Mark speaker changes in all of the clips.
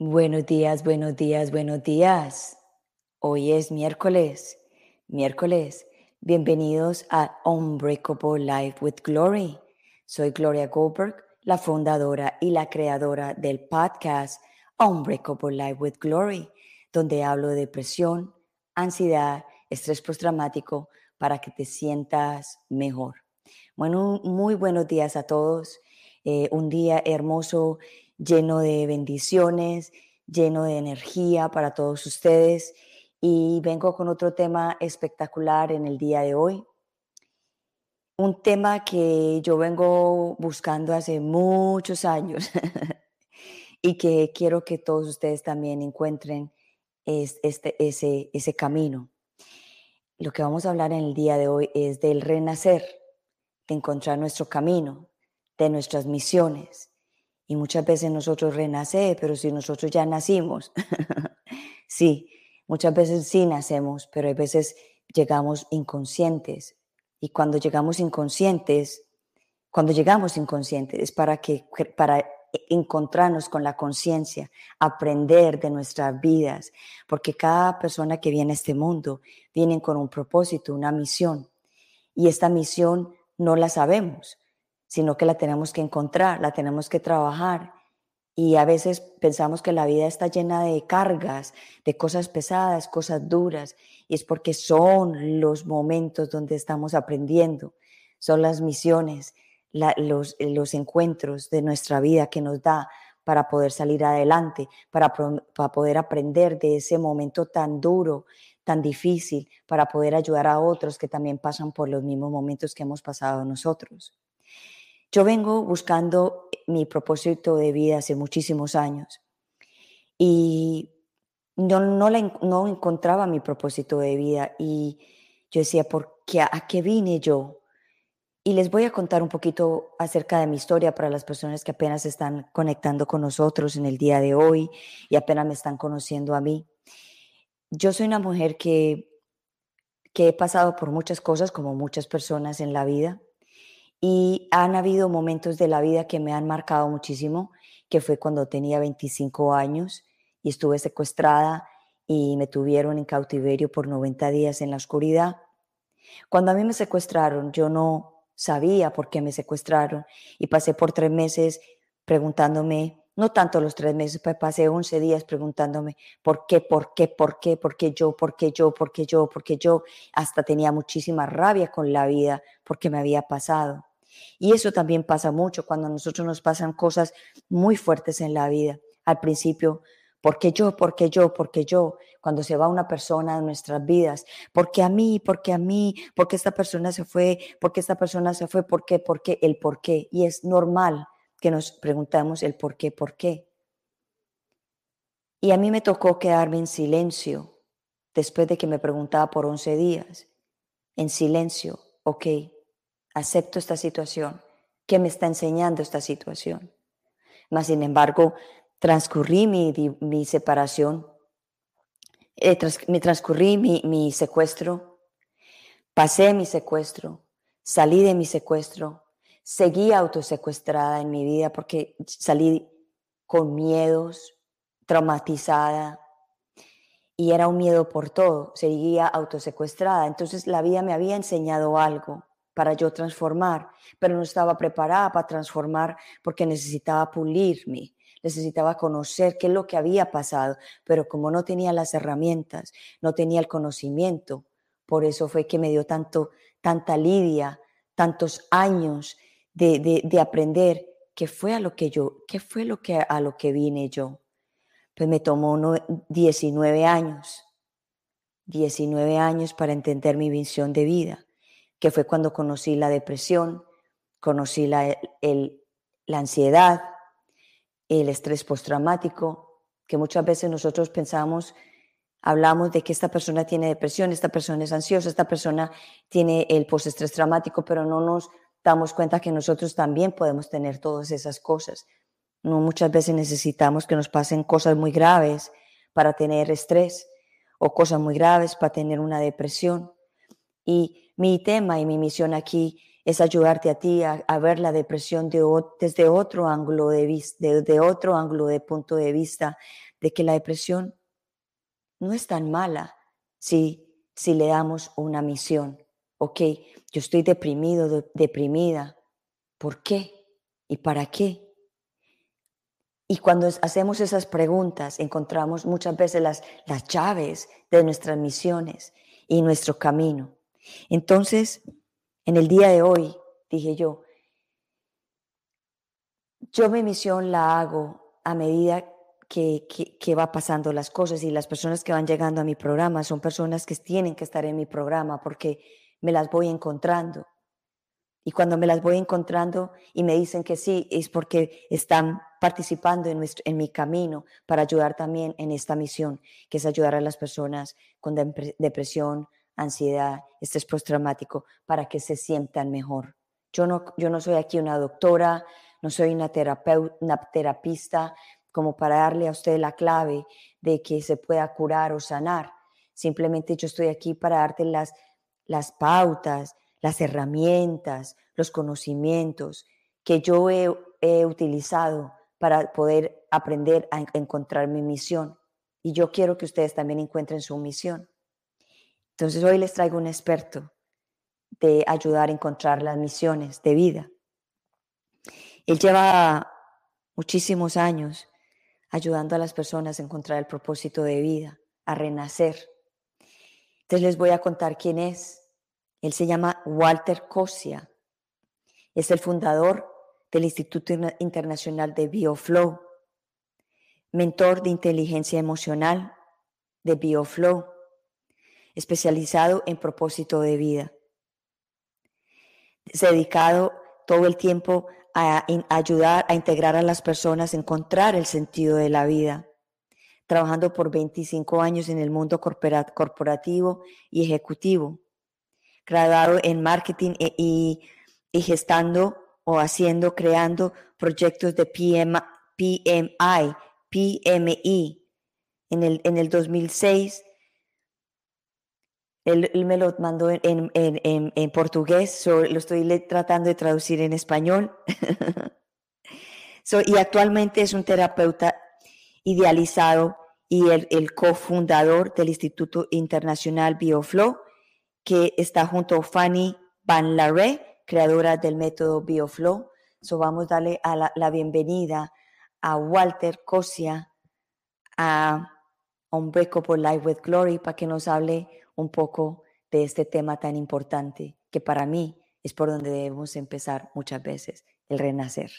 Speaker 1: Buenos días, buenos días, buenos días. Hoy es miércoles, miércoles. Bienvenidos a Unbreakable Life with Glory. Soy Gloria Goldberg, la fundadora y la creadora del podcast Unbreakable Life with Glory, donde hablo de depresión, ansiedad, estrés postraumático para que te sientas mejor. Bueno, muy buenos días a todos. Eh, un día hermoso lleno de bendiciones, lleno de energía para todos ustedes. Y vengo con otro tema espectacular en el día de hoy. Un tema que yo vengo buscando hace muchos años y que quiero que todos ustedes también encuentren este, ese, ese camino. Lo que vamos a hablar en el día de hoy es del renacer, de encontrar nuestro camino, de nuestras misiones, y muchas veces nosotros renace, pero si nosotros ya nacimos, sí, muchas veces sí nacemos, pero hay veces llegamos inconscientes. Y cuando llegamos inconscientes, cuando llegamos inconscientes es para que para encontrarnos con la conciencia, aprender de nuestras vidas, porque cada persona que viene a este mundo viene con un propósito, una misión, y esta misión no la sabemos sino que la tenemos que encontrar, la tenemos que trabajar. Y a veces pensamos que la vida está llena de cargas, de cosas pesadas, cosas duras, y es porque son los momentos donde estamos aprendiendo, son las misiones, los, los, encuentros de nuestra vida que nos da para poder salir adelante, para, para poder aprender de ese momento tan duro, tan difícil, para poder ayudar a otros que también pasan por los mismos momentos que hemos pasado nosotros. Yo vengo buscando mi propósito de vida hace muchísimos años y no, no, no encontraba mi propósito de vida y yo decía, ¿por qué? ¿A qué vine yo? Y les voy a contar un poquito acerca de mi historia para las personas que apenas están conectando con nosotros en el día de hoy y apenas me están conociendo a mí. Yo soy una mujer que, que he pasado por muchas cosas, como muchas personas en la vida. Y han habido momentos de la vida que me han marcado muchísimo, que fue cuando tenía 25 años y estuve secuestrada y me tuvieron en cautiverio por 90 días en la oscuridad. Cuando a mí me secuestraron, yo no sabía por qué me secuestraron y pasé por tres meses preguntándome, no tanto los tres meses, pasé 11 días preguntándome por qué, por qué, por qué, por qué yo, por qué yo, por qué yo, por qué yo. Hasta tenía muchísima rabia con la vida porque me había pasado. Y eso también pasa mucho cuando a nosotros nos pasan cosas muy fuertes en la vida. Al principio, ¿por qué yo? ¿Por qué yo? ¿Por qué yo? Cuando se va una persona de nuestras vidas, ¿por qué a mí? ¿Por qué a mí? ¿Por qué esta persona se fue? ¿Por qué esta persona se fue? ¿Por qué? ¿Por? El por qué. Y es normal que nos preguntamos el por qué, por qué. Y a mí me tocó quedarme en silencio después de que me preguntaba por 11 días. En silencio, ok, acepto esta situación, ¿qué me está enseñando esta situación? Mas, sin embargo, transcurrí mi, mi separación, eh, me transcurrí mi, mi secuestro, pasé mi secuestro, salí de mi secuestro, seguí autosecuestrada en mi vida porque salí con miedos, traumatizada, y era un miedo por todo, seguía autosecuestrada. Entonces la vida me había enseñado algo para yo transformar, pero no estaba preparada para transformar porque necesitaba pulirme, necesitaba conocer qué es lo que había pasado, pero como no tenía las herramientas, no tenía el conocimiento, por eso fue que me dio tanto, tanta lidia, tantos años de, de, aprender qué fue a lo que yo, qué fue lo que a lo que vine yo. Pues me tomó 19 años, 19 años para entender mi visión de vida que fue cuando conocí la depresión, conocí la, el, la ansiedad, el estrés postraumático, que muchas veces nosotros pensamos, hablamos de que esta persona tiene depresión, esta persona es ansiosa, esta persona tiene el postestrés traumático, pero no nos damos cuenta que nosotros también podemos tener todas esas cosas. No muchas veces necesitamos que nos pasen cosas muy graves para tener estrés o cosas muy graves para tener una depresión Y mi tema y mi misión aquí es ayudarte a ti a, ver la depresión de, desde otro ángulo de vista, desde otro ángulo de punto de vista, de que la depresión no es tan mala si, si le damos una misión. Ok, yo estoy deprimido, deprimida. ¿Por qué? ¿Y para qué? Y cuando hacemos esas preguntas, encontramos muchas veces las, las llaves de nuestras misiones y nuestro camino. Entonces, en el día de hoy, dije yo, yo mi misión la hago a medida que, que, va pasando las cosas y las personas que van llegando a mi programa son personas que tienen que estar en mi programa porque me las voy encontrando. Y cuando me las voy encontrando y me dicen que sí, es porque están participando en, nuestro, en mi camino para ayudar también en esta misión, que es ayudar a las personas con depresión, ansiedad, estrés postraumático, para que se sientan mejor. Yo no, yo no soy aquí una doctora, no soy una, una terapista como para darle a usted la clave de que se pueda curar o sanar. Simplemente yo estoy aquí para darte las, las pautas, las herramientas, los conocimientos que yo he, he utilizado para poder aprender a encontrar mi misión. Y yo quiero que ustedes también encuentren su misión. Entonces hoy les traigo un experto de ayudar a encontrar las misiones de vida. Él lleva muchísimos años ayudando a las personas a encontrar el propósito de vida, a renacer. Entonces les voy a contar quién es. Él se llama Walter Cosia. Es el fundador del Instituto Internacional de BioFlow, mentor de inteligencia emocional de BioFlow especializado en propósito de vida. Ha dedicado todo el tiempo a, ayudar a integrar a las personas a encontrar el sentido de la vida, trabajando por 25 años en el mundo corporativo y ejecutivo, graduado en marketing e, y, gestando o haciendo, creando proyectos de PM, PMI, PMI. En el, en el 2006 él, me lo mandó en, portugués, lo estoy tratando de traducir en español. y actualmente es un terapeuta idealizado y el, el cofundador del Instituto Internacional BioFlow, que está junto a Fanny Van Larre, creadora del método BioFlow. So vamos a darle a la, bienvenida a Walter Cosia, a Unbreakable Life with Glory, para que nos hable un poco de este tema tan importante que para mí es por donde debemos empezar muchas veces, el renacer.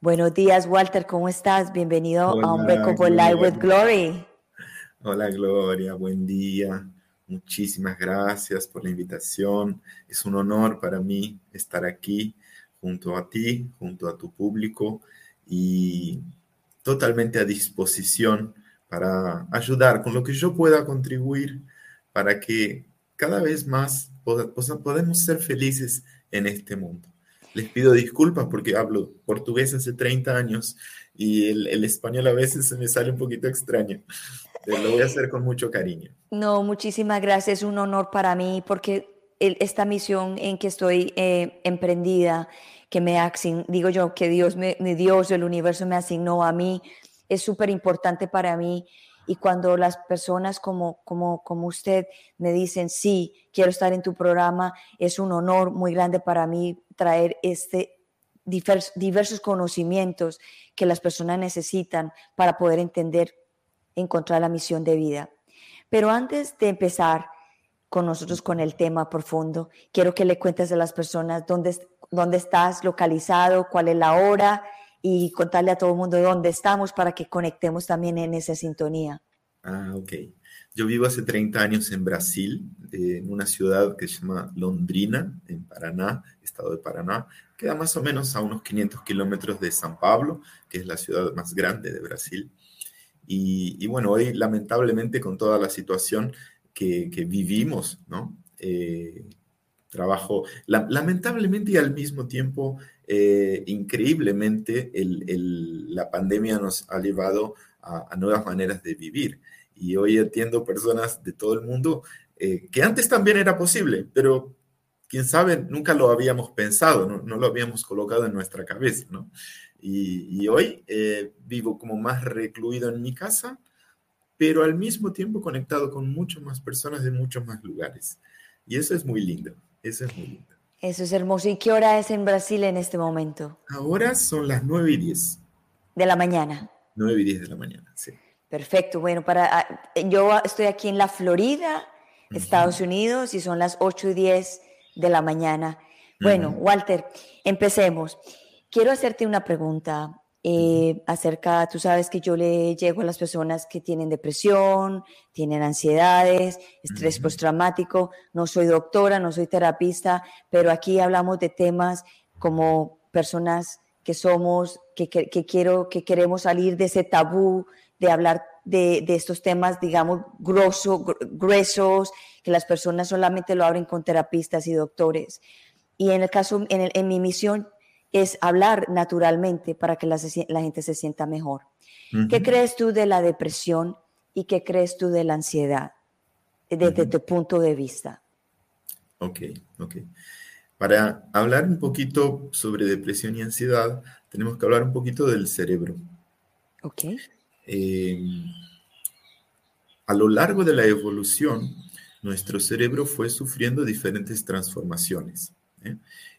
Speaker 1: Buenos días, Walter, ¿cómo estás? Bienvenido a un Unbreakable Life with Glory.
Speaker 2: Hola, Gloria, buen día. Muchísimas gracias por la invitación. Es un honor para mí estar aquí junto a ti, junto a tu público y totalmente a disposición para ayudar con lo que yo pueda contribuir para que cada vez más podamos ser felices en este mundo. Les pido disculpas porque hablo portugués hace 30 años y el, español a veces se me sale un poquito extraño. Lo voy a hacer con mucho cariño.
Speaker 1: No, muchísimas gracias. Es un honor para mí porque esta misión en que estoy eh, emprendida, que me digo yo, que Dios, me, Dios, el universo me asignó a mí, es súper importante para mí. Y cuando las personas como, como, como usted me dicen, sí, quiero estar en tu programa, es un honor muy grande para mí traer este diversos conocimientos que las personas necesitan para poder entender, encontrar la misión de vida. Pero antes de empezar con nosotros con el tema profundo, quiero que le cuentes a las personas dónde, dónde estás localizado, cuál es la hora y contarle a todo el mundo dónde estamos para que conectemos también en esa sintonía.
Speaker 2: Ah, ok. Yo vivo hace 30 años en Brasil, en una ciudad que se llama Londrina, en Paraná, estado de Paraná. Queda más o menos a unos 500 kilómetros de San Pablo, que es la ciudad más grande de Brasil. Y, bueno, hoy lamentablemente con toda la situación que, vivimos, ¿no? Eh, trabajo, lamentablemente y al mismo tiempo eh, increíblemente, la pandemia nos ha llevado a, nuevas maneras de vivir. Y hoy atiendo personas de todo el mundo eh, que antes también era posible, pero quién sabe, nunca lo habíamos pensado, no, lo habíamos colocado en nuestra cabeza, ¿no? Y, hoy eh, vivo como más recluido en mi casa, pero al mismo tiempo conectado con muchas más personas de muchos más lugares. Y eso es muy lindo, eso es muy lindo.
Speaker 1: Eso es hermoso. ¿Y qué hora es en Brasil en este momento?
Speaker 2: Ahora son las 9 y 10.
Speaker 1: De la mañana.
Speaker 2: 9 y 10 de la mañana, sí.
Speaker 1: Perfecto. Bueno, para, ah, yo estoy aquí en la Florida, Estados Unidos, y son las 8 y 10 de la mañana. Bueno, Walter, empecemos. Quiero hacerte una pregunta eh, acerca, tú sabes que yo le llego a las personas que tienen depresión, tienen ansiedades, estrés postraumático. No soy doctora, no soy terapista, pero aquí hablamos de temas como personas que somos, que, quiero, que queremos salir de ese tabú de hablar de, estos temas, digamos, gruesos, que las personas solamente lo abren con terapistas y doctores. Y en el caso, en, en mi misión, es hablar naturalmente para que la, gente se sienta mejor. ¿Qué crees tú de la depresión y qué crees tú de la ansiedad desde tu punto de vista?
Speaker 2: Ok, ok. Para hablar un poquito sobre depresión y ansiedad, tenemos que hablar un poquito del cerebro.
Speaker 1: Ok.
Speaker 2: Em, a lo largo de la evolución, nuestro cerebro fue sufriendo diferentes transformaciones. ¿eh?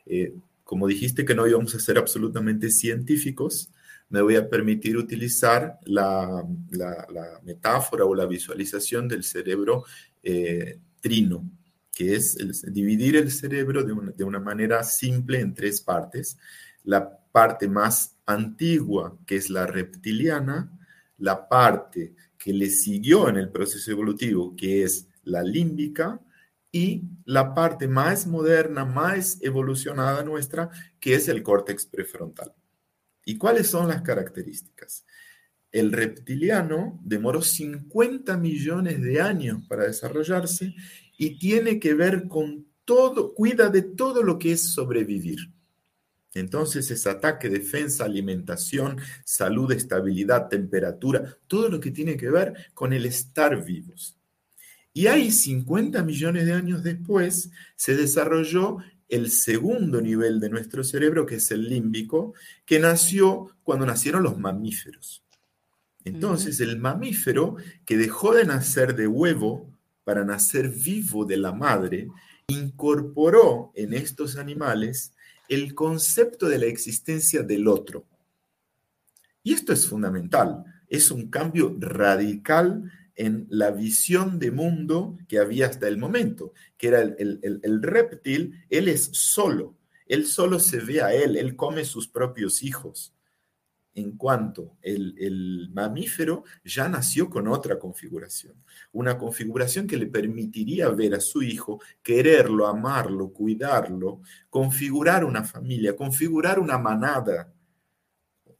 Speaker 2: Eh, como dijiste que no íbamos a ser absolutamente científicos, me voy a permitir utilizar la, metáfora o la visualización del cerebro eh, trino, que es dividir el cerebro de una, de una manera simple en tres partes. La parte más antigua, que es la reptiliana, la parte que le siguió en el proceso evolutivo, que es la límbica, y la parte más moderna, más evolucionada nuestra, que es el córtex prefrontal. ¿Y cuáles son las características? El reptiliano demoró 50 millones de años para desarrollarse y tiene que ver con todo, cuida de todo lo que es sobrevivir. Entonces es ataque, defensa, alimentación, salud, estabilidad, temperatura, todo lo que tiene que ver con el estar vivos. Y ahí 50 millones de años después se desarrolló el segundo nivel de nuestro cerebro, que es el límbico, que nació cuando nacieron los mamíferos. Entonces, el mamífero que dejó de nacer de huevo para nacer vivo de la madre, incorporó en estos animales el concepto de la existencia del otro. Y esto es fundamental, es un cambio radical en la visión de mundo que había hasta el momento, que era el, reptil, él es solo, él solo se ve a él, él come sus propios hijos. En cuanto el, el mamífero ya nació con otra configuración, una configuración que le permitiría ver a su hijo, quererlo, amarlo, cuidarlo, configurar una familia, configurar una manada,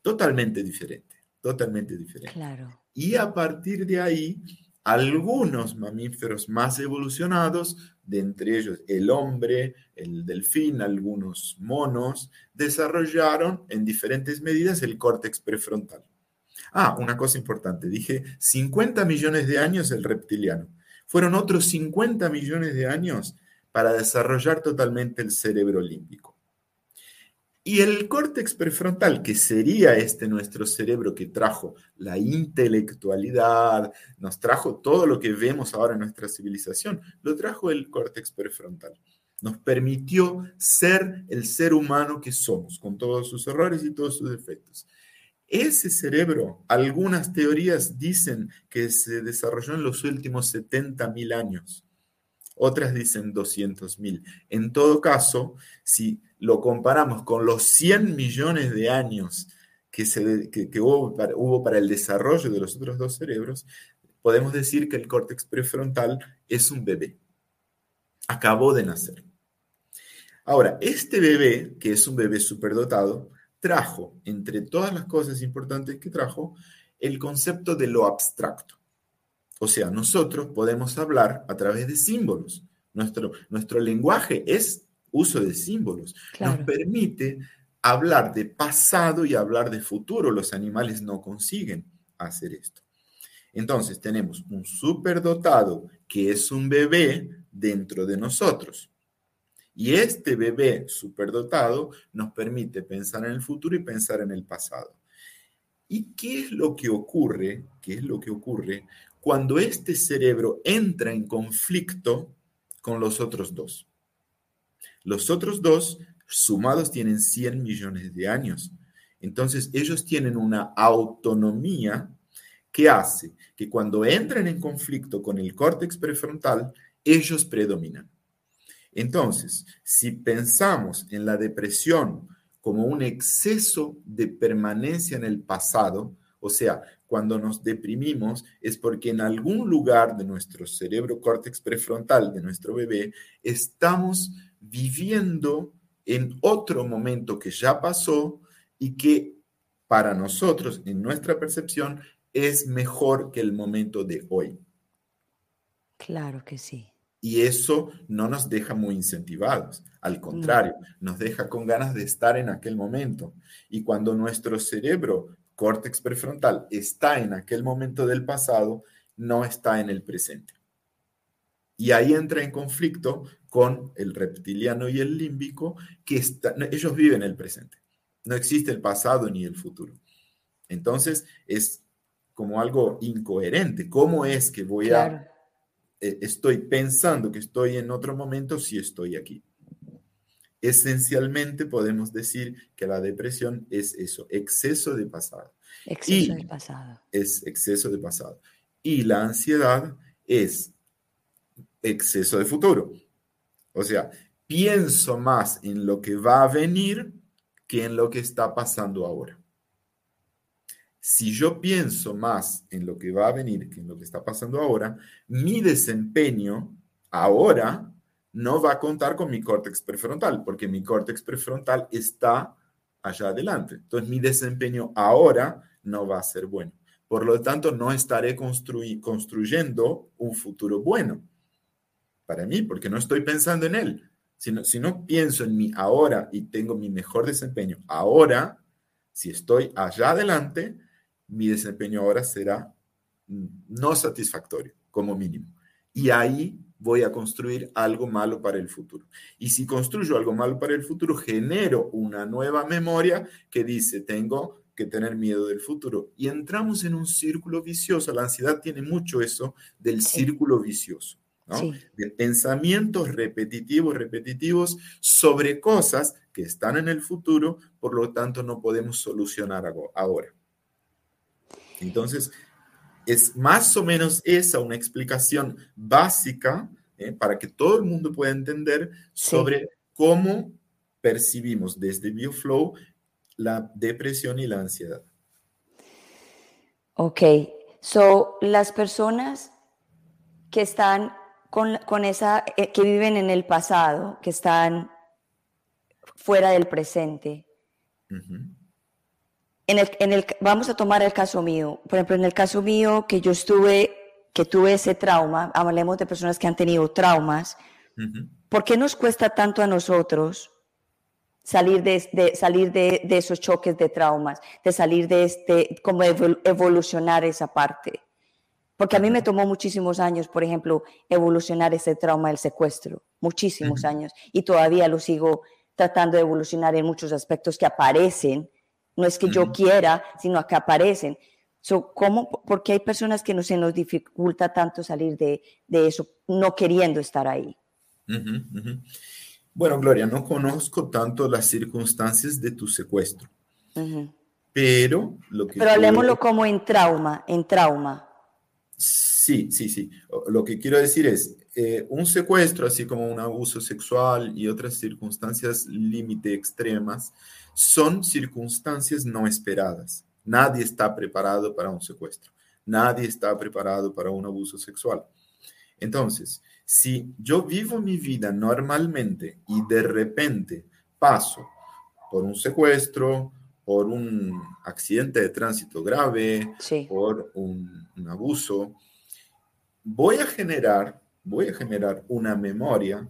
Speaker 2: totalmente diferente, totalmente diferente.
Speaker 1: Claro.
Speaker 2: Y a partir de ahí, algunos mamíferos más evolucionados, de entre ellos el hombre, el delfín, algunos monos, desarrollaron en diferentes medidas el córtex prefrontal. Ah, una cosa importante, dije 50 millones de años el reptiliano. Fueron otros 50 millones de años para desarrollar totalmente el cerebro límbico. Y el córtex prefrontal, que sería este nuestro cerebro que trajo la intelectualidad, nos trajo todo lo que vemos ahora en nuestra civilización, lo trajo el córtex prefrontal. Nos permitió ser el ser humano que somos, con todos sus errores y todos sus defectos. Ese cerebro, algunas teorías dicen que se desarrolló en los últimos 70 mil años, otras dicen 200 mil. En todo caso, si lo comparamos con los 100 millones de años que, se, hubo, para, hubo para el desarrollo de los otros dos cerebros, podemos decir que el córtex prefrontal es un bebé. Acabó de nacer. Ahora, este bebé, que es un bebé superdotado, trajo, entre todas las cosas importantes que trajo, el concepto de lo abstracto. O sea, nosotros podemos hablar a través de símbolos. Nuestro, nuestro lenguaje es uso de símbolos. Nos permite hablar de pasado y hablar de futuro. Los animales no consiguen hacer esto. Entonces tenemos un superdotado que es un bebé dentro de nosotros. Y este bebé superdotado nos permite pensar en el futuro y pensar en el pasado. ¿Y qué es lo que ocurre? ¿Qué es lo que ocurre cuando este cerebro entra en conflicto con los otros dos? Los otros dos sumados tienen 100 millones de años. Entonces ellos tienen una autonomía que hace que cuando entran en conflicto con el córtex prefrontal, ellos predominan. Entonces, si pensamos en la depresión como un exceso de permanencia en el pasado, o sea, cuando nos deprimimos es porque en algún lugar de nuestro cerebro córtex prefrontal, de nuestro bebé, estamos viviendo en otro momento que ya pasó y que para nosotros, en nuestra percepción, es mejor que el momento de hoy.
Speaker 1: Claro que sí.
Speaker 2: Y eso no nos deja muy incentivados, al contrario, nos deja con ganas de estar en aquel momento. Y cuando nuestro cerebro, córtex prefrontal, está en aquel momento del pasado, no está en el presente. Y ahí entra en conflicto con el reptiliano y el límbico, que ellos viven el presente. No existe el pasado ni el futuro. Entonces es como algo incoherente. ¿Cómo es que voy a eh, estoy pensando que estoy en otro momento si estoy aquí. Esencialmente podemos decir que la depresión es eso, exceso de pasado.
Speaker 1: Exceso de pasado.
Speaker 2: Es exceso de pasado. Y la ansiedad es exceso de futuro. O sea, pienso más en lo que va a venir que en lo que está pasando ahora si yo pienso más en lo que va a venir que en lo que está pasando ahora, mi desempeño ahora no va a contar con mi córtex prefrontal, porque mi córtex prefrontal está allá adelante. Entonces, mi desempeño ahora no va a ser bueno. Por lo tanto, no estaré construyendo un futuro bueno para mí, porque no estoy pensando en él. Si no, si no pienso en mí ahora y tengo mi mejor desempeño ahora, si estoy allá adelante, mi desempeño ahora será no satisfactorio, como mínimo. Y ahí voy a construir algo malo para el futuro. Y si construyo algo malo para el futuro, genero una nueva memoria que dice, tengo que tener miedo del futuro. Y entramos en un círculo vicioso. La ansiedad tiene mucho eso del círculo vicioso. De pensamientos repetitivos, repetitivos sobre cosas que están en el futuro, por lo tanto no podemos solucionar ahora. Entonces, es más o menos esa una explicación básica ¿eh? para que todo el mundo pueda entender sobre cómo percibimos desde BioFlow la depresión y la ansiedad.
Speaker 1: Ok, so las personas que están con, esa, eh, que viven en el pasado, que están fuera del presente, en el, vamos a tomar el caso mío. Por ejemplo, en el caso mío que yo estuve, que tuve ese trauma, hablemos de personas que han tenido traumas, ¿por qué nos cuesta tanto a nosotros salir de, salir de, esos choques de traumas, de salir de este, como evolucionar esa parte? Porque a mí me tomó muchísimos años, por ejemplo, evolucionar ese trauma del secuestro, muchísimos años, y todavía lo sigo tratando de evolucionar en muchos aspectos que aparecen no es que yo quiera, sino que aparecen. So, ¿cómo? Porque hay personas que no se nos dificulta tanto salir de, eso, no queriendo estar ahí.
Speaker 2: Bueno, Gloria, no conozco tanto las circunstancias de tu secuestro, pero lo que...
Speaker 1: Pero hablemoslo como en trauma, en trauma.
Speaker 2: Sí, sí, sí. Lo que quiero decir es, eh, un secuestro, así como un abuso sexual y otras circunstancias límite extremas, son circunstancias no esperadas. Nadie está preparado para un secuestro. Nadie está preparado para un abuso sexual. Entonces, si yo vivo mi vida normalmente y de repente paso por un secuestro, por un accidente de tránsito grave, por un, un, abuso, voy a generar, voy a generar una memoria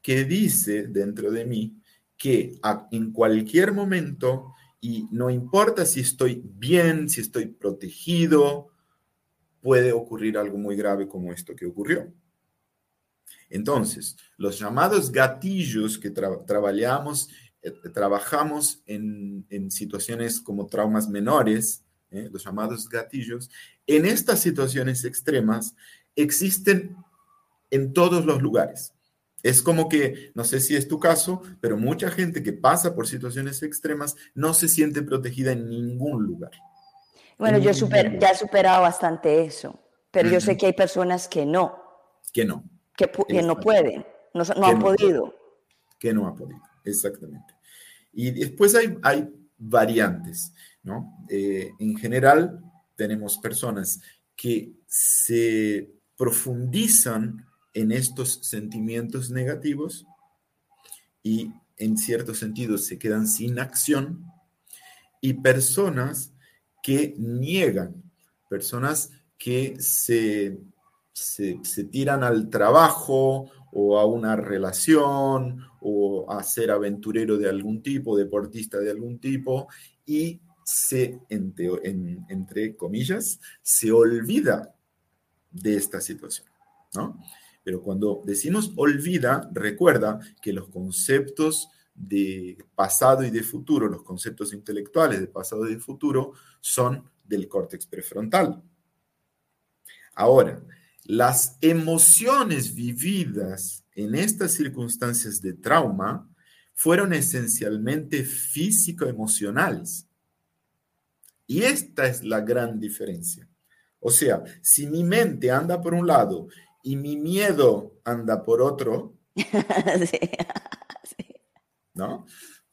Speaker 2: que dice dentro de mí que en cualquier momento, y no importa si estoy bien, si estoy protegido, puede ocurrir algo muy grave como esto que ocurrió. Entonces, los llamados gatillos que trabajamos, eh, trabajamos en, situaciones como traumas menores, ¿eh? los llamados gatillos, en estas situaciones extremas existen en todos los lugares. Es como que, no sé si es tu caso, pero mucha gente que pasa por situaciones extremas no se siente protegida en ningún lugar.
Speaker 1: Bueno, yo super, ya he superado bastante eso, pero yo sé que hay personas que no.
Speaker 2: Que no.
Speaker 1: Que, no pueden, no, han podido.
Speaker 2: que no ha podido, exactamente. Y después hay, hay variantes, ¿no? Eh, en general, tenemos personas que se profundizan en estos sentimientos negativos y en cierto sentido se quedan sin acción y personas que niegan, personas que se, se, tiran al trabajo o a una relación o a ser aventurero de algún tipo, deportista de algún tipo, y se, entre comillas, se olvida de esta situación, ¿no? Pero cuando decimos olvida, recuerda que los conceptos de pasado y de futuro, los conceptos intelectuales de pasado y de futuro, son del córtex prefrontal. Ahora, las emociones vividas en estas circunstancias de trauma fueron esencialmente físico-emocionales. Y esta es la gran diferencia. O sea, si mi mente anda por un lado y mi miedo anda por otro, ¿no?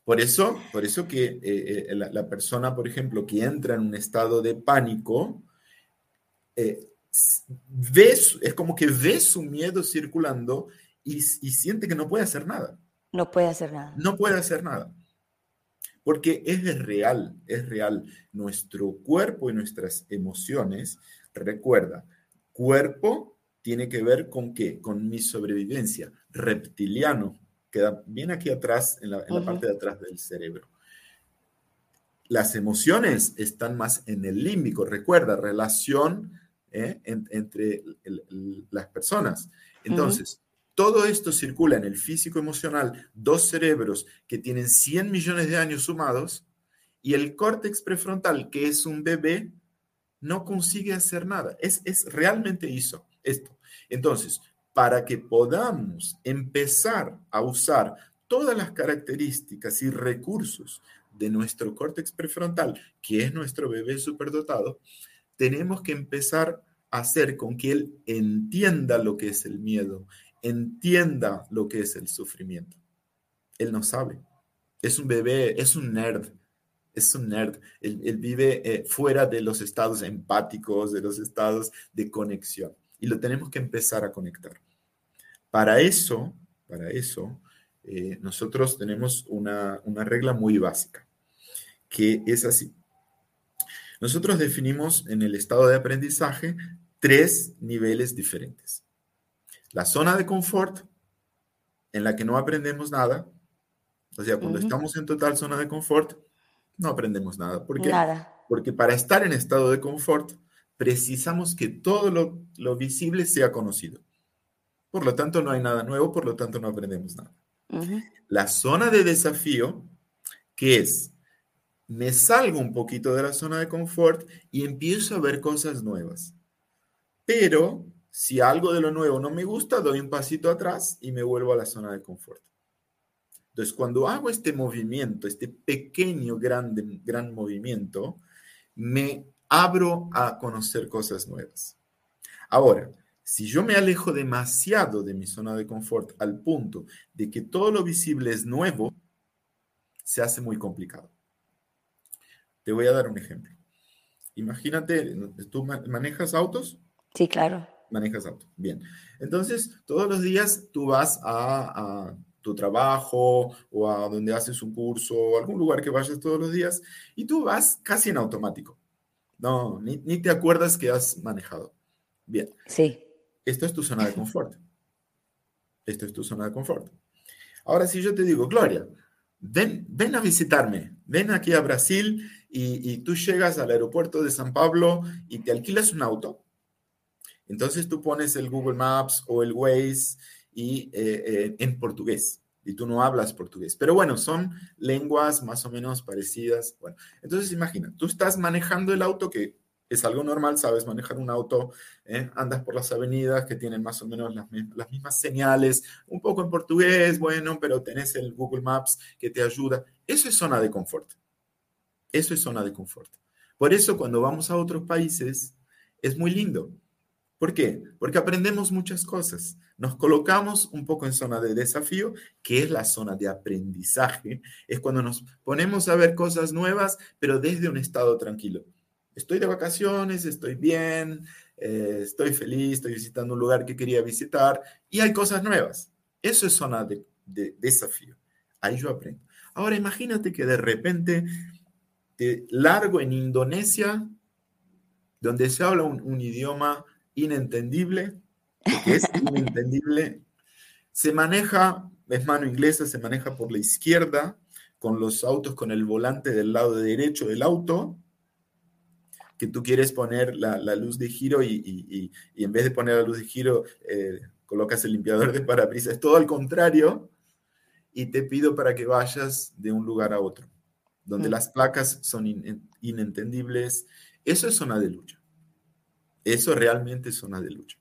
Speaker 2: Por eso, por eso que eh, eh, la, persona, por ejemplo, que entra en un estado de pánico, eh, ve, es como que ve su miedo circulando y, y siente que no puede hacer nada.
Speaker 1: No puede hacer nada.
Speaker 2: No puede hacer nada. Porque es real, es real. Nuestro cuerpo y nuestras emociones, recuerda, cuerpo tiene que ver con qué? Con mi sobrevivencia. Reptiliano, queda bien aquí atrás, en la, parte de atrás del cerebro. Las emociones están más en el límbico. Recuerda, relación ¿eh? entre las personas. Entonces, todo esto circula en el físico emocional, dos cerebros que tienen 100 millones de años sumados, y el córtex prefrontal, que es un bebé, no consigue hacer nada. Es, es realmente eso esto. Entonces, para que podamos empezar a usar todas las características y recursos de nuestro córtex prefrontal, que es nuestro bebé superdotado, tenemos que empezar a hacer con que él entienda lo que es el miedo, entienda lo que es el sufrimiento. Él no sabe. Es un bebé, es un nerd, es un nerd. Él, vive eh, fuera de los estados empáticos, de los estados de conexión y lo tenemos que empezar a conectar. Para eso, para eso, eh, nosotros tenemos una, una regla muy básica, que es así. Nosotros definimos en el estado de aprendizaje tres niveles diferentes. La zona de confort, en la que no aprendemos nada. O sea, cuando estamos en total zona de confort, no aprendemos nada. ¿Por qué? Nada. Porque para estar en estado de confort, precisamos que todo lo, visible sea conocido. Por lo tanto, no hay nada nuevo, por lo tanto, no aprendemos nada. La zona de desafío, que es, me salgo un poquito de la zona de confort y empiezo a ver cosas nuevas. Pero si algo de lo nuevo no me gusta, doy un pasito atrás y me vuelvo a la zona de confort. Entonces, cuando hago este movimiento, este pequeño, grande, gran movimiento, me abro a conocer cosas nuevas. Ahora, si yo me alejo demasiado de mi zona de confort al punto de que todo lo visible es nuevo, se hace muy complicado. Te voy a dar un ejemplo. Imagínate, ¿tú manejas autos?
Speaker 1: Sí, claro.
Speaker 2: Manejas autos. Bien. Entonces, todos los días tú vas a, a tu trabajo o a donde haces un curso o algún lugar que vayas todos los días y tú vas casi en automático. No, ni, te acuerdas que has manejado. Bien.
Speaker 1: Sí.
Speaker 2: Esto es tu zona de confort. Esto es tu zona de confort. Ahora, si yo te digo, Gloria, ven, ven a visitarme, ven aquí a Brasil y, tú llegas al aeropuerto de San Pablo y te alquilas un auto Entonces tú pones el Google Maps o el Waze y, eh, eh, en portugués y tú no hablas portugués. Pero bueno, son lenguas más o menos parecidas. Bueno, entonces imagina, tú estás manejando el auto que es algo normal, sabes manejar un auto, ¿eh? andas por las avenidas que tienen más o menos las, las, mismas señales, un poco en portugués, bueno, pero tenés el Google Maps que te ayuda. Eso es zona de confort. Eso es zona de confort. Por eso cuando vamos a otros países es muy lindo. ¿Por qué? Porque aprendemos muchas cosas. Nos colocamos un poco en zona de desafío, que es la zona de aprendizaje. Es cuando nos ponemos a ver cosas nuevas, pero desde un estado tranquilo. Estoy de vacaciones, estoy bien, eh, estoy feliz, estoy visitando un lugar que quería visitar y hay cosas nuevas. Eso es zona de, desafío. Ahí yo aprendo. Ahora imagínate que de repente te largo en Indonesia, donde se habla un idioma inentendible, que es inentendible. Se maneja, es mano inglesa, se maneja por la izquierda, con los autos con el volante del lado derecho del auto, que tú quieres poner la, luz de giro y, en vez de poner la luz de giro, eh, colocas el limpiador de parabrisas. Es todo al contrario. Y te pido para que vayas de un lugar a otro, donde mm. las placas son inentendibles. Eso es zona de lucha. Eso realmente es zona de lucha.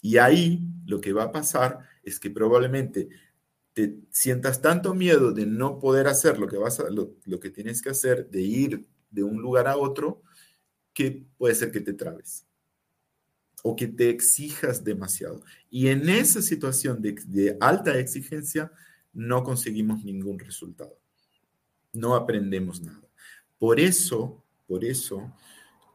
Speaker 2: Y ahí lo que va a pasar es que probablemente te sientas tanto miedo de no poder hacer lo que, vas a, lo, que tienes que hacer, de ir de un lugar a otro, que puede ser que te trabes o que te exijas demasiado. Y en esa situación de, de alta exigencia no conseguimos ningún resultado. No aprendemos nada. Por eso, por eso,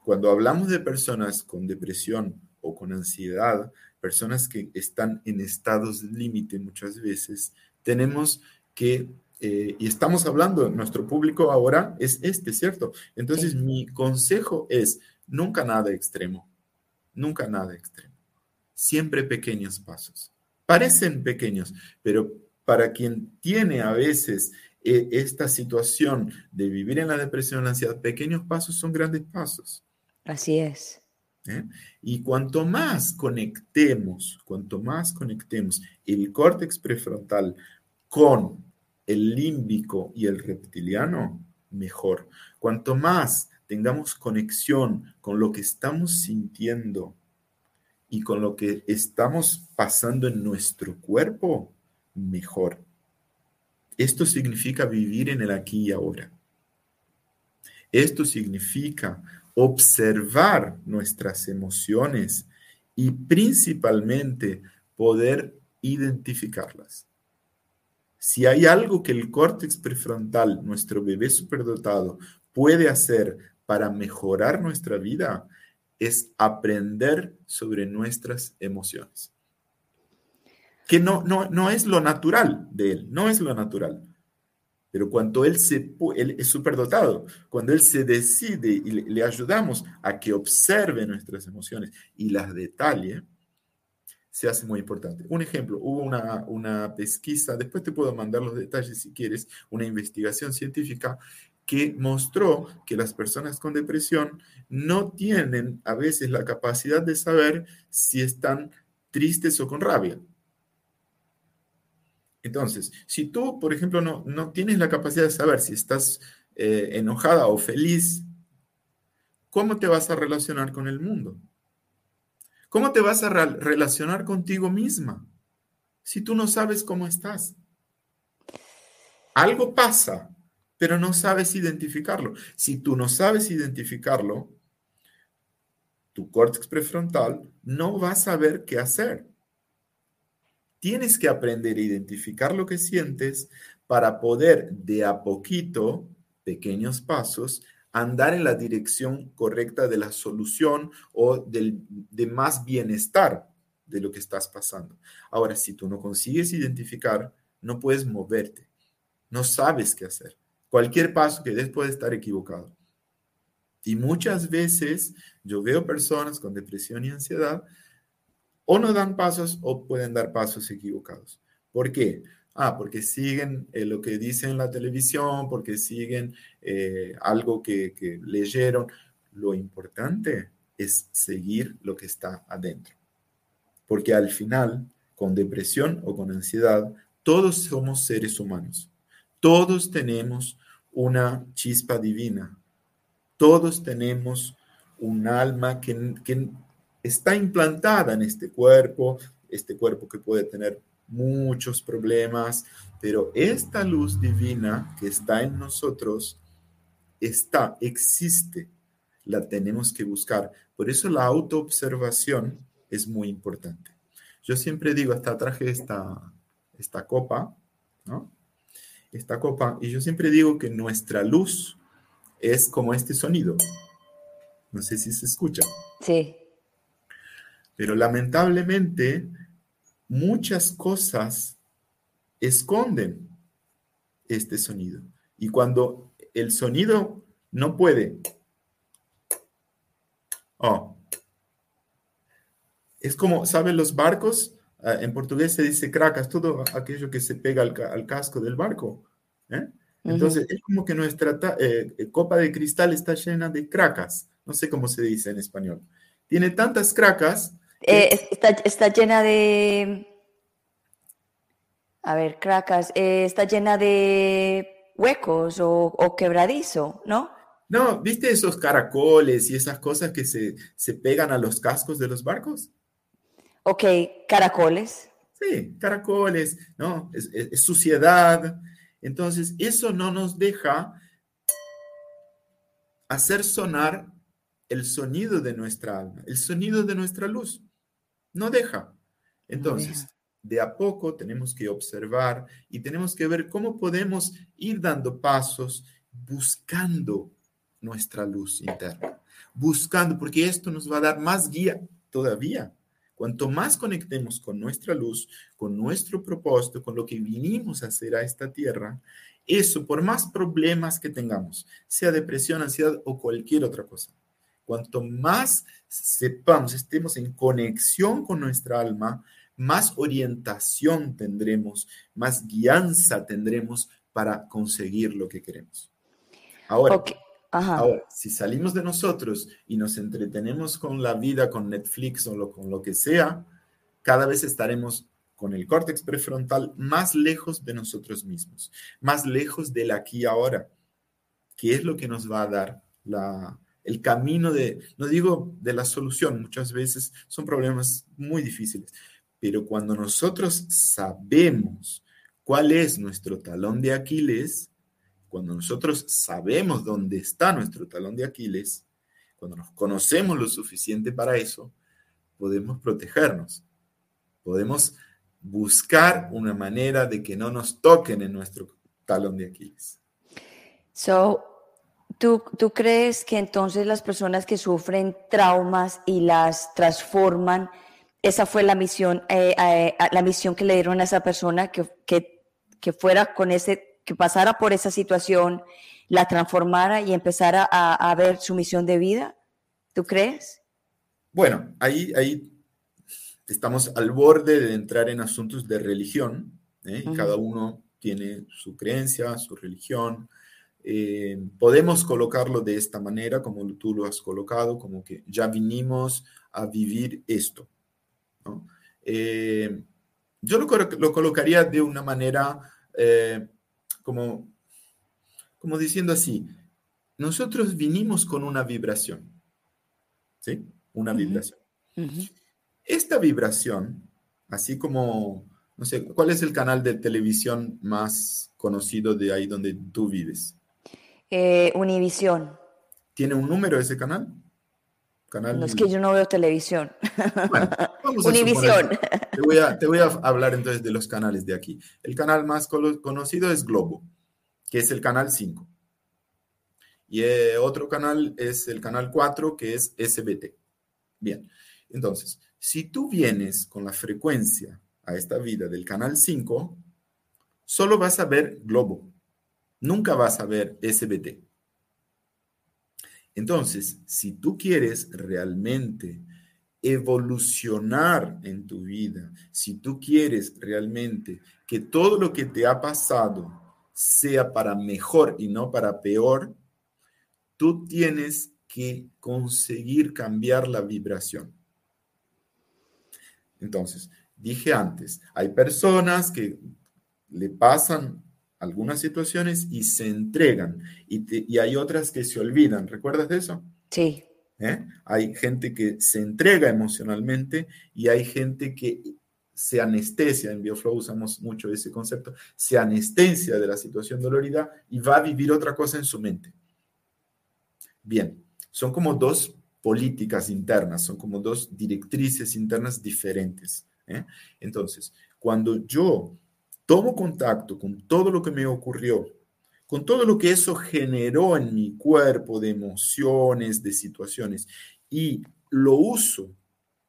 Speaker 2: cuando hablamos de personas con depresión o con ansiedad, personas que están en estados límite muchas veces, tenemos que, eh, y estamos hablando, nuestro público ahora es este, ¿cierto? Entonces mi consejo es, nunca nada extremo, nunca nada extremo, siempre pequeños pasos. Parecen pequeños, pero para quien tiene a veces eh, esta situación de vivir en la depresión la ansiedad, pequeños pasos son grandes pasos.
Speaker 1: Así es.
Speaker 2: ¿Eh? Y cuanto más conectemos, cuanto más conectemos el córtex prefrontal con el límbico y el reptiliano, mejor. Cuanto más tengamos conexión con lo que estamos sintiendo y con lo que estamos pasando en nuestro cuerpo, mejor. Esto significa vivir en el aquí y ahora. Esto significa observar nuestras emociones y principalmente poder identificarlas. Si hay algo que el córtex prefrontal, nuestro bebé superdotado, puede hacer para mejorar nuestra vida, es aprender sobre nuestras emociones. Que no, no, no es lo natural de él, no es lo natural. Pero cuando él, se, él es superdotado, cuando él se decide y le, ayudamos a que observe nuestras emociones y las detalle, se hace muy importante. Un ejemplo, hubo una, una pesquisa, después te puedo mandar los detalles si quieres, una investigación científica que mostró que las personas con depresión no tienen a veces la capacidad de saber si están tristes o con rabia. Entonces, si tú, por ejemplo, no, no tienes la capacidad de saber si estás eh, enojada o feliz, ¿cómo te vas a relacionar con el mundo? ¿Cómo te vas a relacionar contigo misma si tú no sabes cómo estás? Algo pasa, pero no sabes identificarlo. Si tú no sabes identificarlo, tu córtex prefrontal no va a saber qué hacer. Tienes que aprender a identificar lo que sientes para poder de a poquito, pequeños pasos, andar en la dirección correcta de la solución o del, de más bienestar de lo que estás pasando. Ahora, si tú no consigues identificar, no puedes moverte, no sabes qué hacer. Cualquier paso que des puede estar equivocado. Y muchas veces yo veo personas con depresión y ansiedad o no dan pasos o pueden dar pasos equivocados. ¿Por qué? Ah, porque siguen eh, lo que dicen en la televisión, porque siguen eh, algo que, que leyeron. Lo importante es seguir lo que está adentro. porque al final, con depresión o con ansiedad, todos somos seres humanos. Todos tenemos una chispa divina. Todos tenemos un alma que, que está implantada en este cuerpo, este cuerpo que puede tener muchos problemas, pero esta luz divina que está en nosotros está, existe, la tenemos que buscar. Por eso la autoobservación es muy importante. Yo siempre digo, hasta traje esta, esta copa, ¿no? Esta copa, y yo siempre digo que nuestra luz es como este sonido. No sé si se escucha.
Speaker 1: Sí.
Speaker 2: Pero lamentablemente muchas cosas esconden este sonido. Y cuando el sonido no puede, oh, es como, ¿saben los barcos? Ah, en portugués se dice cracas, todo aquello que se pega al, casco del barco. ¿eh? Entonces, es como que nuestra eh, eh, copa de cristal está llena de cracas. No sé cómo se dice en español. Tiene tantas cracas
Speaker 1: eh, está, llena de. A ver, Cracas, eh, está llena de huecos o, quebradizo, ¿no?
Speaker 2: No, ¿viste esos caracoles y esas cosas que se, pegan a los cascos de los barcos?
Speaker 1: Ok, caracoles.
Speaker 2: Sí, caracoles, ¿no? es suciedad. Entonces, eso no nos deja hacer sonar el sonido de nuestra alma, el sonido de nuestra luz. No deja. Entonces, de a poco tenemos que observar y tenemos que ver cómo podemos ir dando pasos buscando nuestra luz interna, buscando, porque esto nos va a dar más guía todavía. Cuanto más conectemos con nuestra luz, con nuestro propósito, con lo que vinimos a hacer a esta tierra, eso, por más problemas que tengamos, sea depresión, ansiedad o cualquier otra cosa, Cuanto más sepamos, estemos en conexión con nuestra alma, más orientación tendremos, más guianza tendremos para conseguir lo que queremos. Ahora, si salimos de nosotros y nos entretenemos con la vida, con Netflix o con lo que sea, cada vez estaremos con el córtex prefrontal más lejos de nosotros mismos, más lejos del aquí y ahora, que es lo que nos va a dar la, el camino de, no digo de la solución, muchas veces son problemas muy difíciles, pero cuando nosotros sabemos cuál es nuestro talón de Aquiles, cuando nosotros sabemos dónde está nuestro talón de Aquiles, cuando nos conocemos lo suficiente para eso, podemos protegernos, podemos buscar una manera de que no nos toquen en nuestro talón de Aquiles.
Speaker 1: So, ¿Tú, crees que entonces las personas que sufren traumas y las transforman, esa fue la misión, eh, eh, la misión que le dieron a esa persona que, que, fuera con ese, que pasara por esa situación, la transformara y empezara a, ver su misión de vida? ¿Tú crees?
Speaker 2: Bueno, ahí, ahí estamos al borde de entrar en asuntos de religión. ¿eh? Cada uno tiene su creencia, su religión, eh, podemos colocarlo de esta manera, como tú lo has colocado, como que ya vinimos a vivir esto. Eh, yo lo, lo, colocaría de una manera eh, como, como diciendo así, nosotros vinimos con una vibración, ¿sí? Una vibración. Esta vibración, así como, no sé, ¿cuál es el canal de televisión más conocido de ahí donde tú vives?
Speaker 1: Eh, Univisión.
Speaker 2: ¿Tiene un número ese canal?
Speaker 1: canal no, es que yo no veo televisión.
Speaker 2: Univisión. Te voy, a, te voy a hablar entonces de los canales de aquí. El canal más conocido es Globo, que es el canal 5. Y eh, otro canal es el canal 4, que es SBT. Bien, entonces, si tú vienes con la frecuencia a esta vida del canal 5, solo vas a ver Globo nunca vas a ver SBT. Entonces, si tú quieres realmente evolucionar en tu vida, si tú quieres realmente que todo lo que te ha pasado sea para mejor y no para peor, tú tienes que conseguir cambiar la vibración. Entonces, dije antes, hay personas que le pasan algunas situaciones y se entregan y, hay otras que se olvidan. ¿Recuerdas de eso?
Speaker 1: Sí.
Speaker 2: ¿Eh? Hay gente que se entrega emocionalmente y hay gente que se anestesia, en BioFlow usamos mucho ese concepto, se anestesia de la situación dolorida y va a vivir otra cosa en su mente. Bien, son como dos políticas internas, son como dos directrices internas diferentes. ¿eh? Entonces, cuando yo tomo contacto con todo lo que me ocurrió, con todo lo que eso generó en mi cuerpo de emociones, de situaciones, y lo uso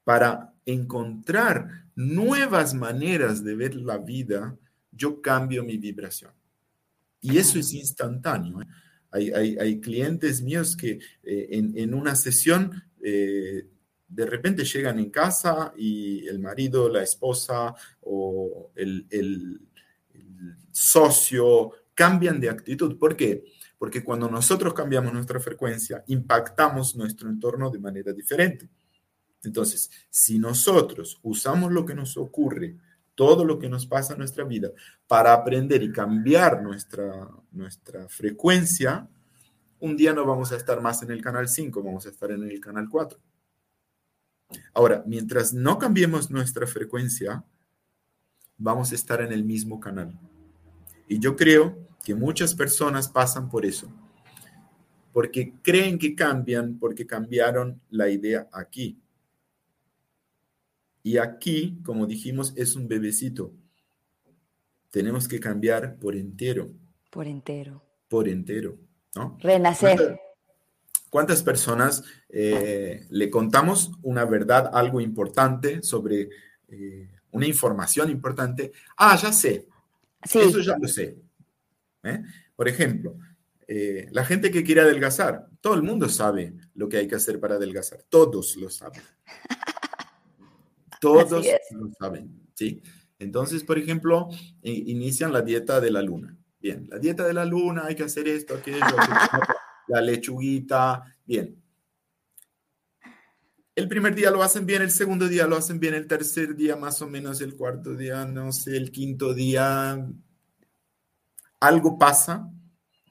Speaker 2: para encontrar nuevas maneras de ver la vida, yo cambio mi vibración. Y eso es instantáneo. ¿eh? Hay, clientes míos que eh, en, una sesión eh, de repente llegan en casa y el marido, la esposa o el, socio cambian de actitud. ¿Por qué? Porque cuando nosotros cambiamos nuestra frecuencia, impactamos nuestro entorno de manera diferente. Entonces, si nosotros usamos lo que nos ocurre, todo lo que nos pasa en nuestra vida, para aprender y cambiar nuestra, nuestra frecuencia, un día no vamos a estar más en el canal 5, vamos a estar en el canal 4. Ahora, mientras no cambiemos nuestra frecuencia, vamos a estar en el mismo canal. Y yo creo que muchas personas pasan por eso, porque creen que cambian porque cambiaron la idea aquí. Y aquí, como dijimos, es un bebecito. Tenemos que cambiar por entero.
Speaker 1: Por entero.
Speaker 2: Por entero, ¿no?
Speaker 1: Renacer.
Speaker 2: ¿Cuántas personas eh, le contamos una verdad, algo importante sobre eh, una información importante? Ah, ya sé. Sí. Eso ya lo sé. ¿eh? Por ejemplo, la gente que quiere adelgazar, todo el mundo sabe lo que hay que hacer para adelgazar. Todos lo saben. Todos lo saben, ¿sí? Entonces, por ejemplo, inician la dieta de la luna. Bien, la dieta de la luna, hay que hacer esto, aquello, la lechuguita, bien. El primer día lo hacen bien, el segundo día lo hacen bien, el tercer día más o menos, el cuarto día, no sé, el quinto día, algo pasa.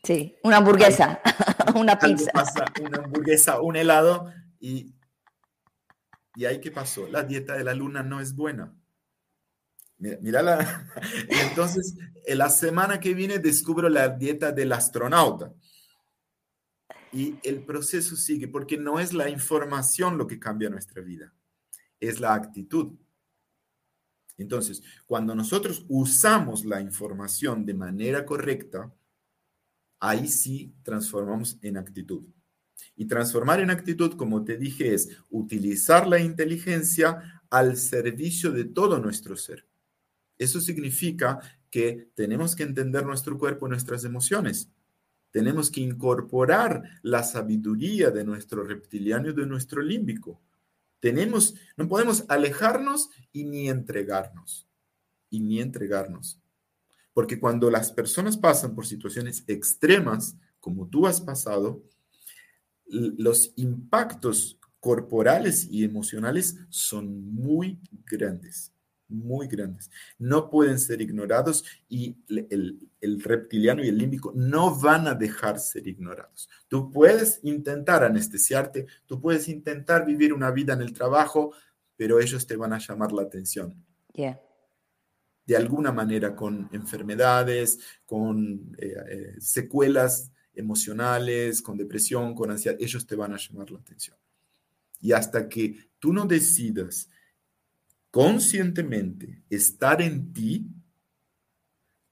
Speaker 1: Sí, una hamburguesa, una pizza.
Speaker 2: Pasa, una hamburguesa, un helado y ¿Y ahí qué pasó? La dieta de la luna no es buena. Mira, la... Entonces, en la semana que viene descubro la dieta del astronauta. Y el proceso sigue, porque no es la información lo que cambia nuestra vida, es la actitud. Entonces, cuando nosotros usamos la información de manera correcta, ahí sí transformamos en actitud. Y transformar en actitud, como te dije, es utilizar la inteligencia al servicio de todo nuestro ser. Eso significa que tenemos que entender nuestro cuerpo y nuestras emociones. Tenemos que incorporar la sabiduría de nuestro reptiliano y de nuestro límbico. Tenemos, no podemos alejarnos y ni entregarnos. Y ni entregarnos. Porque cuando las personas pasan por situaciones extremas, como tú has pasado, los impactos corporales y emocionales son muy grandes, muy grandes. No pueden ser ignorados y el, reptiliano y el límbico no van a dejar ser ignorados. Tú puedes intentar anestesiarte, tú puedes intentar vivir una vida en el trabajo, pero ellos te van a llamar la atención. De alguna manera, con enfermedades, con eh, eh, secuelas emocionales, con depresión, con ansiedad, ellos te van a llamar la atención. Y hasta que tú no decidas conscientemente estar en ti,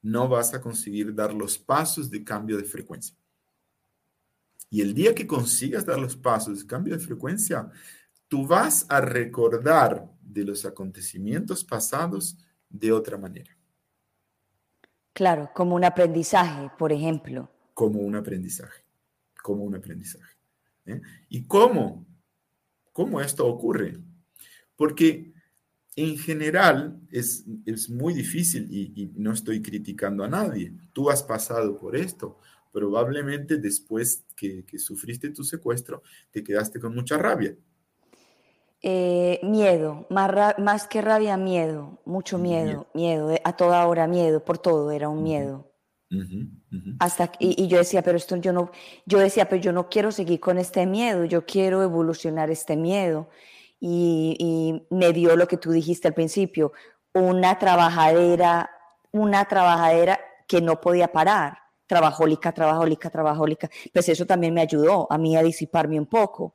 Speaker 2: no vas a conseguir dar los pasos de cambio de frecuencia. Y el día que consigas dar los pasos de cambio de frecuencia, tú vas a recordar de los acontecimientos pasados de otra manera.
Speaker 1: Claro, como un aprendizaje, por ejemplo
Speaker 2: como un aprendizaje, como un aprendizaje. ¿eh? ¿Y cómo? ¿Cómo esto ocurre? Porque en general es, es muy difícil y, no estoy criticando a nadie. Tú has pasado por esto. Probablemente después que, que sufriste tu secuestro, te quedaste con mucha rabia.
Speaker 1: Eh, miedo, más, más, que rabia, miedo, mucho miedo, miedo, eh, a toda hora miedo, por todo era un miedo. Hasta y, yo decía, pero esto yo no, yo decía, pero yo no quiero seguir con este miedo, yo quiero evolucionar este miedo. Y, y me dio lo que tú dijiste al principio, una trabajadera, una trabajadera que no podía parar, trabajólica, trabajólica, trabajólica. Pues eso también me ayudó a mí a disiparme un poco.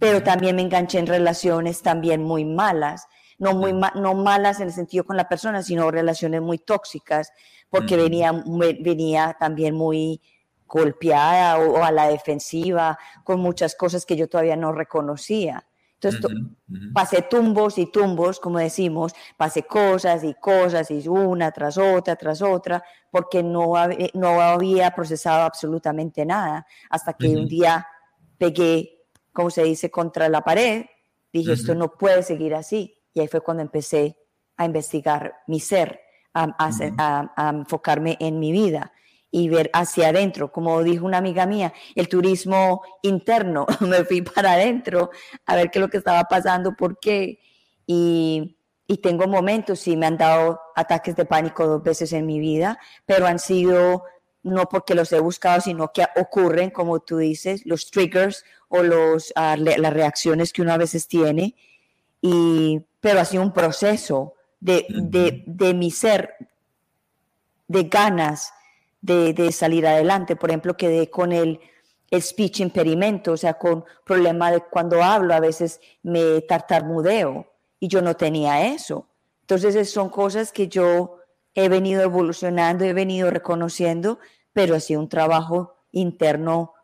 Speaker 1: Pero también me enganché en relaciones también muy malas, no, muy no malas en el sentido con la persona, sino relaciones muy tóxicas, porque venía, venía también muy golpeada o, a la defensiva, con muchas cosas que yo todavía no reconocía. Entonces, pasé tumbos y tumbos, como decimos, pasé cosas y cosas y una tras otra, tras otra, porque no, no había procesado absolutamente nada, hasta que un día pegué, como se dice, contra la pared, dije, esto no puede seguir así. Y ahí fue cuando empecé a investigar mi ser a, enfocarme en mi vida y ver hacia adentro. Como dijo una amiga mía, el turismo interno, me fui para adentro a ver qué es lo que estaba pasando, por qué. Y, y tengo momentos, sí, me han dado ataques de pánico dos veces en mi vida, pero han sido no porque los he buscado, sino que ocurren, como tú dices, los triggers o los, ah, las reacciones que uno a veces tiene. Y, pero ha sido un proceso de, mi ser, de ganas de, salir adelante. Por ejemplo, quedé con el, speech impedimento, o sea, con problema de cuando hablo, a veces me tartamudeo y yo no tenía eso. Entonces, son cosas que yo he venido evolucionando, he venido reconociendo, pero ha sido un trabajo interno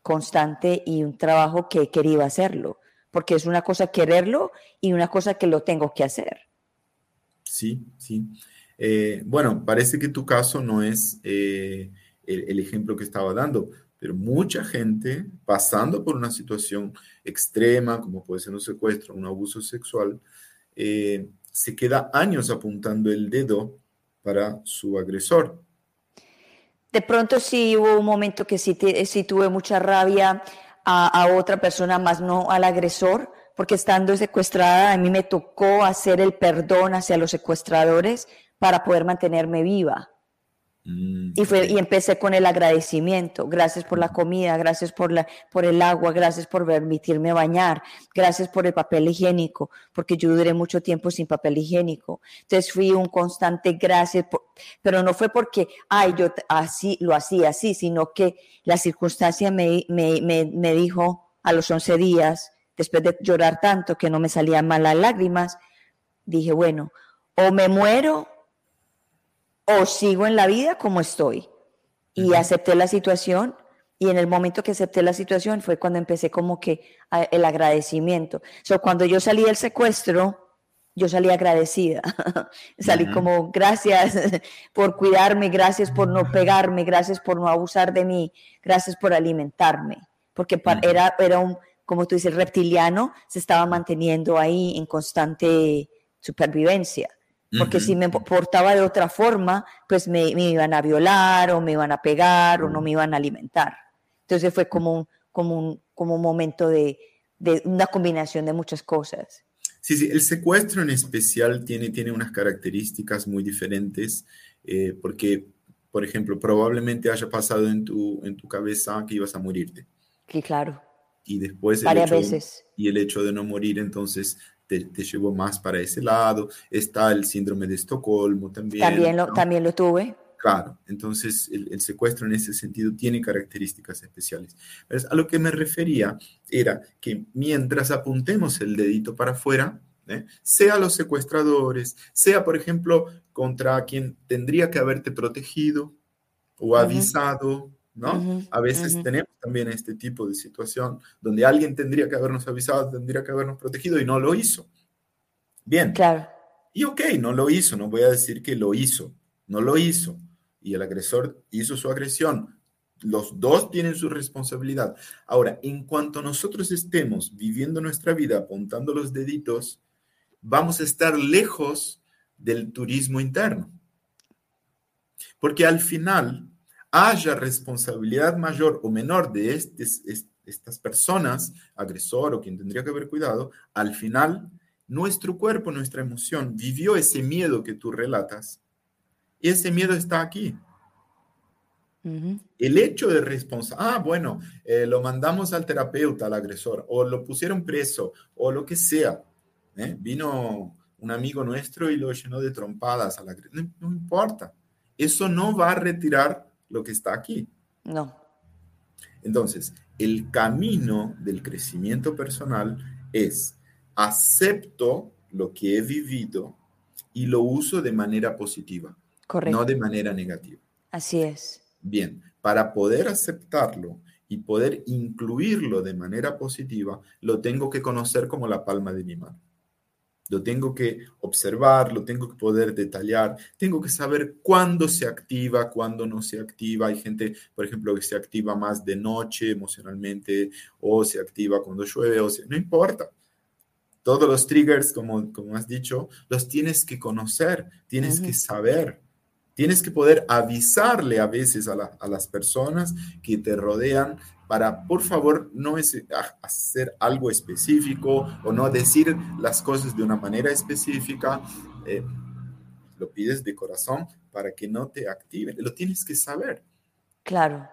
Speaker 1: constante y un trabajo que he querido hacerlo, porque es una cosa quererlo y una cosa que lo tengo que hacer.
Speaker 2: Sí, sí. Eh, bueno, parece que tu caso no es eh, el, ejemplo que estaba dando, pero mucha gente pasando por una situación extrema, como puede ser un secuestro, un abuso sexual, eh, se queda años apuntando el dedo para su agresor.
Speaker 1: De pronto sí hubo un momento que sí, tuve mucha rabia a, a otra persona, más no al agresor, porque estando secuestrada a mí me tocó hacer el perdón hacia los secuestradores para poder mantenerme viva. Mm, y, fue, y empecé con el agradecimiento. Gracias por la comida, gracias por, la, por el agua, gracias por permitirme bañar, gracias por el papel higiénico, porque yo duré mucho tiempo sin papel higiénico. Entonces fui un constante gracias, pero no fue porque, ay, yo así lo hacía así, sino que la circunstancia me, me, me, me dijo a los 11 días, después de llorar tanto que no me salían mal las lágrimas, dije, bueno, o me muero o sigo en la vida como estoy. Y acepté la situación y en el momento que acepté la situación fue cuando empecé como que el agradecimiento. So, cuando yo salí del secuestro, yo salí agradecida. salí como gracias por cuidarme, gracias por no pegarme, gracias por no abusar de mí, gracias por alimentarme. Porque era, era un, como tú dices, reptiliano se estaba manteniendo ahí en constante supervivencia. Porque si me portaba de otra forma, pues me, iban a violar o me iban a pegar o no me iban a alimentar. Entonces fue como un, como un, como un momento de, de una combinación de muchas cosas.
Speaker 2: Sí, sí, el secuestro en especial tiene, tiene unas características muy diferentes eh, porque, por ejemplo, probablemente haya pasado en tu, en tu cabeza que ibas a morirte.
Speaker 1: Sí, claro
Speaker 2: y después
Speaker 1: el Varias veces.
Speaker 2: y el hecho de no morir entonces te, te, llevó más para ese lado. Está el síndrome de Estocolmo también.
Speaker 1: También lo, también lo tuve.
Speaker 2: Claro, entonces el, secuestro en ese sentido tiene características especiales. a lo que me refería era que mientras apuntemos el dedito para afuera, ¿eh? sea los secuestradores, sea por ejemplo contra quien tendría que haberte protegido o avisado, ¿no? a veces tenemos también este tipo de situación donde alguien tendría que habernos avisado, tendría que habernos protegido y no lo hizo. Bien.
Speaker 1: Claro.
Speaker 2: Y ok, no lo hizo, no voy a decir que lo hizo, no lo hizo. Y el agresor hizo su agresión. Los dos tienen su responsabilidad. Ahora, en cuanto nosotros estemos viviendo nuestra vida apuntando los deditos, vamos a estar lejos del turismo interno. Porque al final, haya responsabilidad mayor o menor de este, estas personas, agresor o quien tendría que haber cuidado, al final nuestro cuerpo, nuestra emoción vivió ese miedo que tú relatas y ese miedo está aquí. El hecho de responsabilidad, ah, bueno, eh, lo mandamos al terapeuta, al agresor, o lo pusieron preso, o lo que sea. ¿eh? Vino un amigo nuestro y lo llenó de trompadas al agresor. no importa. Eso no va a retirar lo que está aquí.
Speaker 1: No.
Speaker 2: Entonces, el camino del crecimiento personal es acepto lo que he vivido y lo uso de manera positiva, no de manera negativa.
Speaker 1: Así es.
Speaker 2: Bien, para poder aceptarlo y poder incluirlo de manera positiva, lo tengo que conocer como la palma de mi mano. Lo tengo que observar, lo tengo que poder detallar, tengo que saber cuándo se activa, cuándo no se activa. Hay gente, por ejemplo, que se activa más de noche emocionalmente o se activa cuando llueve, o no importa. Todos los triggers, como, como has dicho, los tienes que conocer, tienes que saber. Tienes que poder avisarle a veces a, a, las personas que te rodean para, por favor, no hacer algo específico o no decir las cosas de una manera específica. Eh, lo pides de corazón para que no te activen. Lo tienes que saber.
Speaker 1: Claro.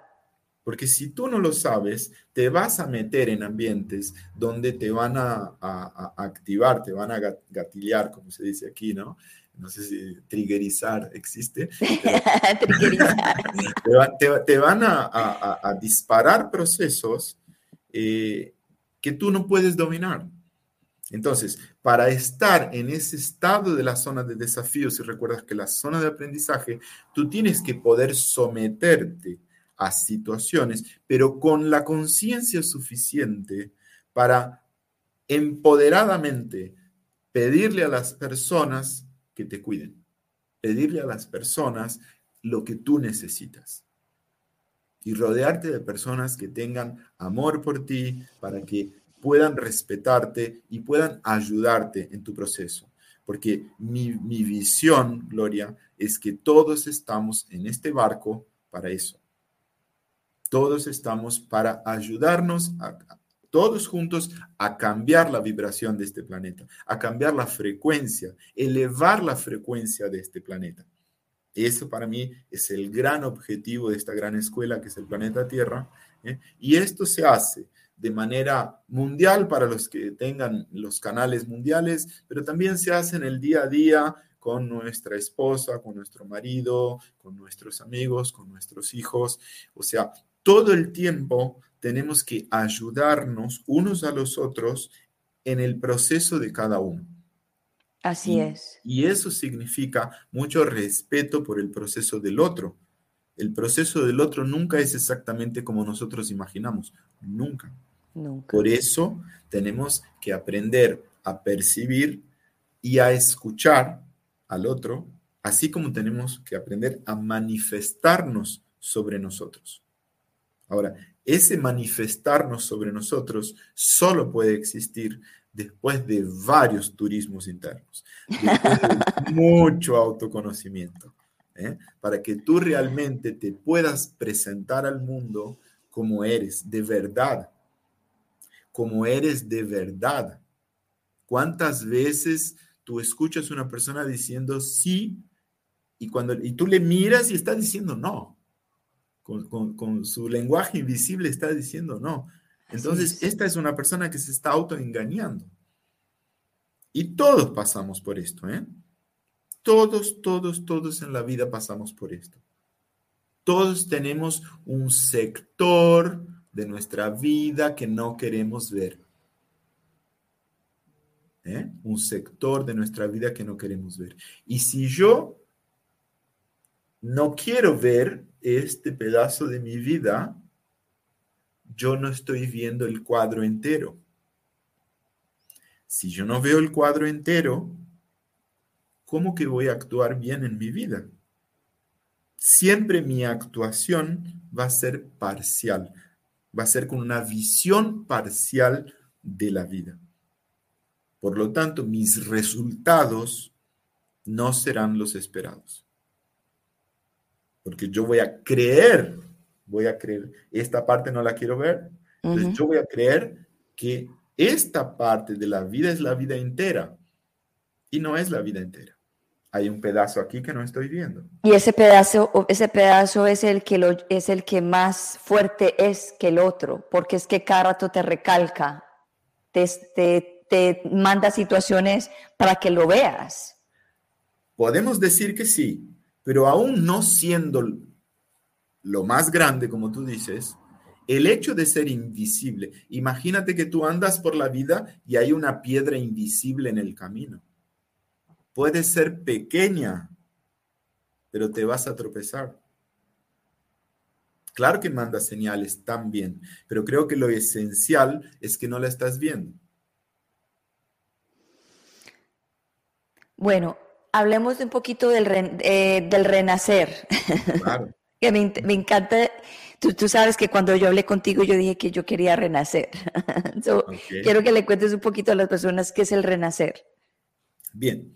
Speaker 2: Porque si tú no lo sabes, te vas a meter en ambientes donde te van a, a, a activar, te van a gatillar, como se dice aquí, ¿no? No sé si triggerizar existe. te, van a, disparar procesos eh, que tú no puedes dominar. Entonces, para estar en ese estado de la zona de desafío, si recuerdas que la zona de aprendizaje, tú tienes que poder someterte a situaciones, pero con la conciencia suficiente para empoderadamente pedirle a las personas que te cuiden. Pedirle a las personas lo que tú necesitas. Y rodearte de personas que tengan amor por ti para que puedan respetarte y puedan ayudarte en tu proceso. Porque mi, mi visión, Gloria, es que todos estamos en este barco para eso. Todos estamos para ayudarnos a, todos juntos a cambiar la vibración de este planeta, a cambiar la frecuencia, elevar la frecuencia de este planeta. Eso para mí es el gran objetivo de esta gran escuela que es el planeta Tierra. ¿eh? Y esto se hace de manera mundial para los que tengan los canales mundiales, pero también se hace en el día a día con nuestra esposa, con nuestro marido, con nuestros amigos, con nuestros hijos. O sea, todo el tiempo tenemos que ayudarnos unos a los otros en el proceso de cada uno.
Speaker 1: Así es.
Speaker 2: Y eso significa mucho respeto por el proceso del otro. El proceso del otro nunca es exactamente como nosotros imaginamos, nunca.
Speaker 1: Nunca.
Speaker 2: Por eso tenemos que aprender a percibir y a escuchar al otro, así como tenemos que aprender a manifestarnos sobre nosotros. Ahora, ese manifestarnos sobre nosotros solo puede existir después de varios turismos internos, después de mucho autoconocimiento, ¿eh? para que tú realmente te puedas presentar al mundo como eres, de verdad, como eres de verdad. ¿Cuántas veces tú escuchas a una persona diciendo sí y cuando y tú le miras y está diciendo no? Con, su lenguaje invisible está diciendo no. Entonces, esta es una persona que se está autoengañando. Y todos pasamos por esto, ¿eh? Todos, todos, todos en la vida pasamos por esto. Todos tenemos un sector de nuestra vida que no queremos ver. ¿Eh? Un sector de nuestra vida que no queremos ver. Y si yo no quiero ver este pedazo de mi vida, yo no estoy viendo el cuadro entero. Si yo no veo el cuadro entero, ¿cómo que voy a actuar bien en mi vida? Siempre mi actuación va a ser parcial, va a ser con una visión parcial de la vida. Por lo tanto, mis resultados no serán los esperados porque yo voy a creer, voy a creer, esta parte no la quiero ver, Entonces yo voy a creer que esta parte de la vida es la vida entera y no es la vida entera. Hay un pedazo aquí que no estoy viendo.
Speaker 1: Y ese pedazo, ese pedazo es el que lo, es el que más fuerte es que el otro, porque es que cada rato te recalca, te, te, te manda situaciones para que lo veas.
Speaker 2: Podemos decir que sí, pero aún no siendo lo más grande, como tú dices, el hecho de ser invisible, imagínate que tú andas por la vida y hay una piedra invisible en el camino. Puede ser pequeña, pero te vas a tropezar. Claro que manda señales también, pero creo que lo esencial es que no la estás viendo.
Speaker 1: Bueno, hablemos un poquito del, eh, del renacer. Claro. que me, me encanta Tú, sabes que cuando yo hablé contigo yo dije que yo quería renacer. Quiero que le cuentes un poquito a las personas qué es el renacer.
Speaker 2: Bien,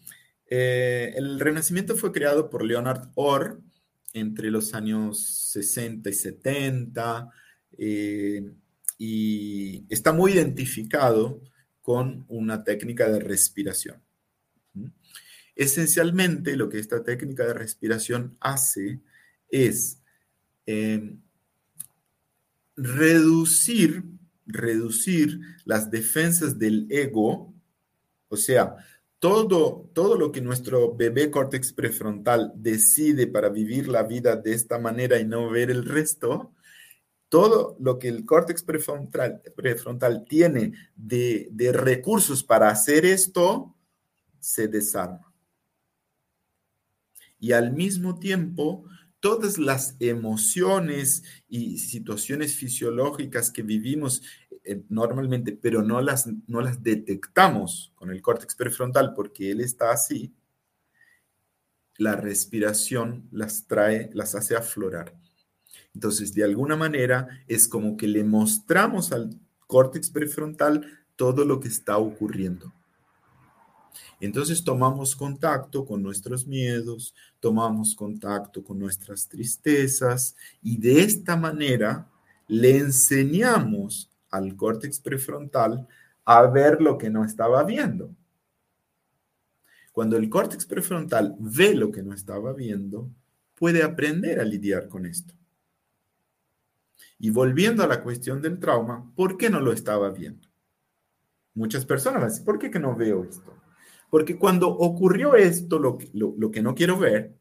Speaker 2: eh, el renacimiento fue creado por Leonard Orr entre los años 60 y 70 eh, y está muy identificado con una técnica de respiración. Esencialmente lo que esta técnica de respiración hace es eh, reducir, reducir las defensas del ego, o sea, todo, todo lo que nuestro bebé córtex prefrontal decide para vivir la vida de esta manera y no ver el resto, todo lo que el córtex prefrontal, tiene de recursos para hacer esto, se desarma. Y al mismo tiempo, todas las emociones y situaciones fisiológicas que vivimos eh, normalmente, pero no las, no las detectamos con el córtex prefrontal porque él está así, la respiración las trae, las hace aflorar. Entonces, de alguna manera, es como que le mostramos al córtex prefrontal todo lo que está ocurriendo. Entonces tomamos contacto con nuestros miedos, tomamos contacto con nuestras tristezas y de esta manera le enseñamos al córtex prefrontal a ver lo que no estaba viendo. Cuando el córtex prefrontal ve lo que no estaba viendo, puede aprender a lidiar con esto. Y volviendo a la cuestión del trauma, ¿por qué no lo estaba viendo? Muchas personas ¿por qué que no veo esto? Porque cuando ocurrió esto, lo, lo, que no quiero ver,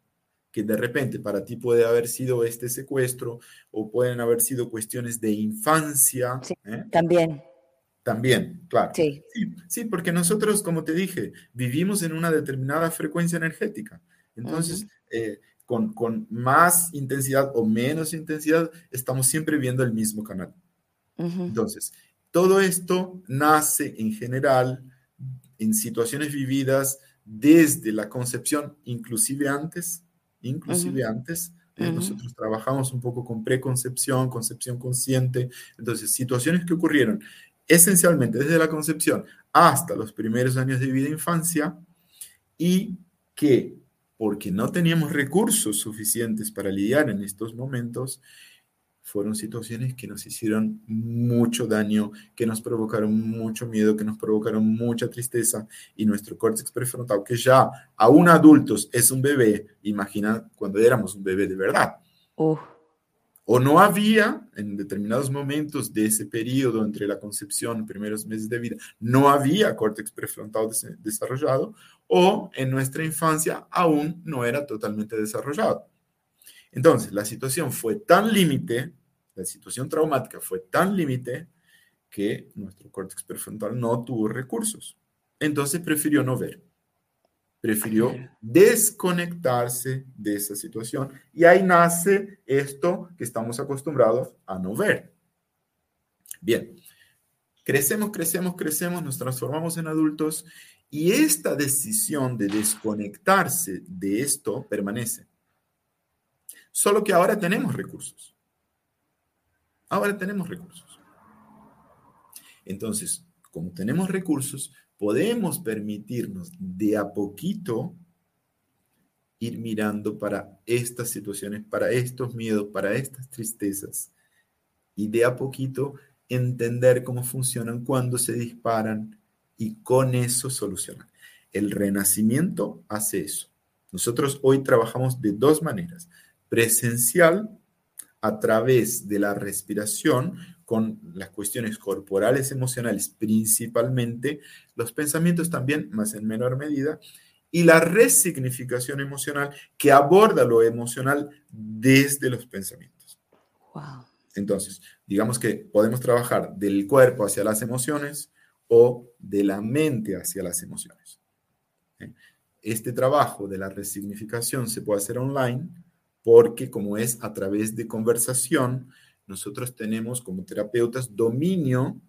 Speaker 2: que de repente para ti puede haber sido este secuestro o pueden haber sido cuestiones de infancia.
Speaker 1: Sí, ¿eh? También.
Speaker 2: También, claro. Sí. sí. porque nosotros, como te dije, vivimos en una determinada frecuencia energética. Entonces, eh, con, con, más intensidad o menos intensidad, estamos siempre viendo el mismo canal. Entonces, todo esto nace en general en situaciones vividas desde la concepción, inclusive antes, inclusive antes. Eh, nosotros trabajamos un poco con preconcepción, concepción consciente. Entonces, situaciones que ocurrieron esencialmente desde la concepción hasta los primeros años de vida e infancia y que, porque no teníamos recursos suficientes para lidiar en estos momentos, fueron situaciones que nos hicieron mucho daño, que nos provocaron mucho miedo, que nos provocaron mucha tristeza y nuestro córtex prefrontal, que ya aún adultos es un bebé, imagina cuando éramos un bebé de verdad. O no había en determinados momentos de ese periodo entre la concepción y primeros meses de vida, no había córtex prefrontal desarrollado, o en nuestra infancia aún no era totalmente desarrollado. Entonces, la situación fue tan límite, la situación traumática fue tan límite que nuestro córtex prefrontal no tuvo recursos. Entonces prefirió no ver. Prefirió desconectarse de esa situación. Y ahí nace esto que estamos acostumbrados a no ver. Bien, crecemos, crecemos, crecemos, nos transformamos en adultos y esta decisión de desconectarse de esto permanece. Solo que ahora tenemos recursos. Ahora tenemos recursos. Entonces, como tenemos recursos, podemos permitirnos de a poquito ir mirando para estas situaciones, para estos miedos, para estas tristezas. Y de a poquito entender cómo funcionan, cuándo se disparan y con eso solucionar. El renacimiento hace eso. Nosotros hoy trabajamos de dos maneras. Presencial, a través de la respiración, con las cuestiones corporales, emocionales, principalmente, los pensamientos también, más en menor medida, y la resignificación emocional que aborda lo emocional desde los pensamientos. Wow. Entonces, digamos que podemos trabajar del cuerpo hacia las emociones o de la mente hacia las emociones. ¿eh? Este trabajo de la resignificación se puede hacer online porque como es a través de conversación, nosotros tenemos como terapeutas dominio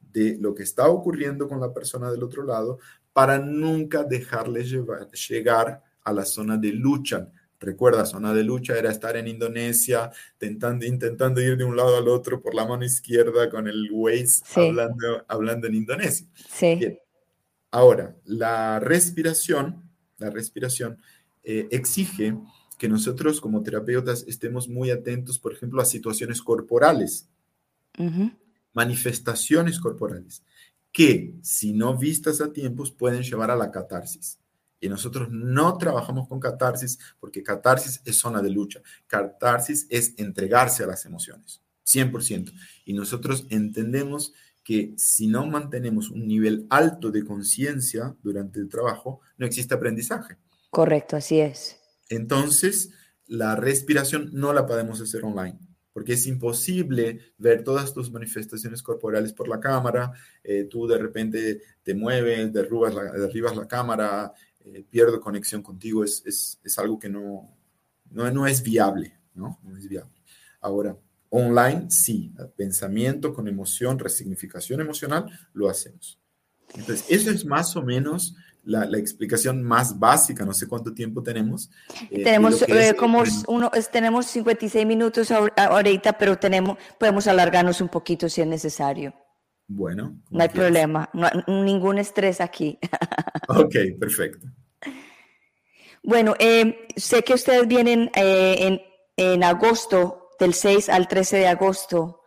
Speaker 2: de lo que está ocurriendo con la persona del otro lado para nunca dejarle llegar a la zona de lucha, Recuerda, zona de lucha era estar en Indonesia, intentando, intentando ir de un lado al otro por la mano izquierda con el Waze hablando, hablando en Indonesia.
Speaker 1: Sí.
Speaker 2: Ahora, la respiración, la respiración eh, exige que nosotros como terapeutas estemos muy atentos, por ejemplo, a situaciones corporales, manifestaciones corporales, que si no vistas a tiempos pueden llevar a la catarsis. Y nosotros no trabajamos con catarsis porque catarsis es zona de lucha. Catarsis es entregarse a las emociones, 100%. Y nosotros entendemos que si no mantenemos un nivel alto de conciencia durante el trabajo, no existe aprendizaje.
Speaker 1: Correcto, así es.
Speaker 2: Entonces, la respiración no la podemos hacer online, porque es imposible ver todas tus manifestaciones corporales por la cámara, eh, tú de repente te mueves, derribas la, derribas la cámara, eh, pierdo conexión contigo, es, es, es algo que no, no, no, es viable, ¿no? No es viable. Ahora, online sí, pensamiento con emoción, resignificación emocional, lo hacemos. Entonces, eso es más o menos la, la explicación más básica, no sé cuánto tiempo tenemos.
Speaker 1: Eh, tenemos eh, como uno, tenemos 56 minutos ahorita, pero tenemos, podemos alargarnos un poquito si es necesario.
Speaker 2: Bueno.
Speaker 1: No hay problema, no, ningún estrés aquí.
Speaker 2: ok, perfecto.
Speaker 1: Bueno, eh, sé que ustedes vienen eh, en, agosto, del 6 al 13 de agosto,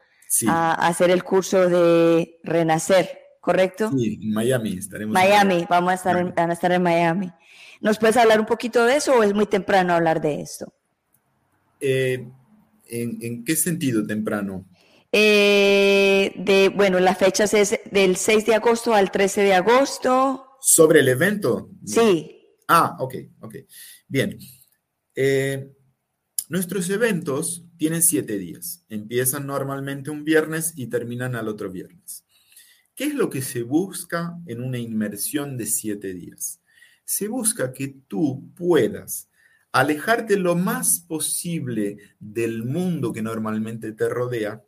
Speaker 1: a, hacer el curso de Renacer, ¿correcto?
Speaker 2: Sí, en Miami estaremos.
Speaker 1: Miami, vamos a estar, en, a estar en Miami. ¿Nos puedes hablar un poquito de eso o es muy temprano hablar de esto?
Speaker 2: Eh, ¿en, qué sentido temprano?
Speaker 1: de, bueno, las fechas es del 6 de agosto al 13 de agosto.
Speaker 2: ¿Sobre el evento?
Speaker 1: Sí.
Speaker 2: Ah, ok, ok. Bien. Eh, nuestros eventos tienen siete días. Empiezan normalmente un viernes y terminan al otro viernes. ¿Qué es lo que se busca en una inmersión de siete días? Se busca que tú puedas alejarte lo más posible del mundo que normalmente te rodea,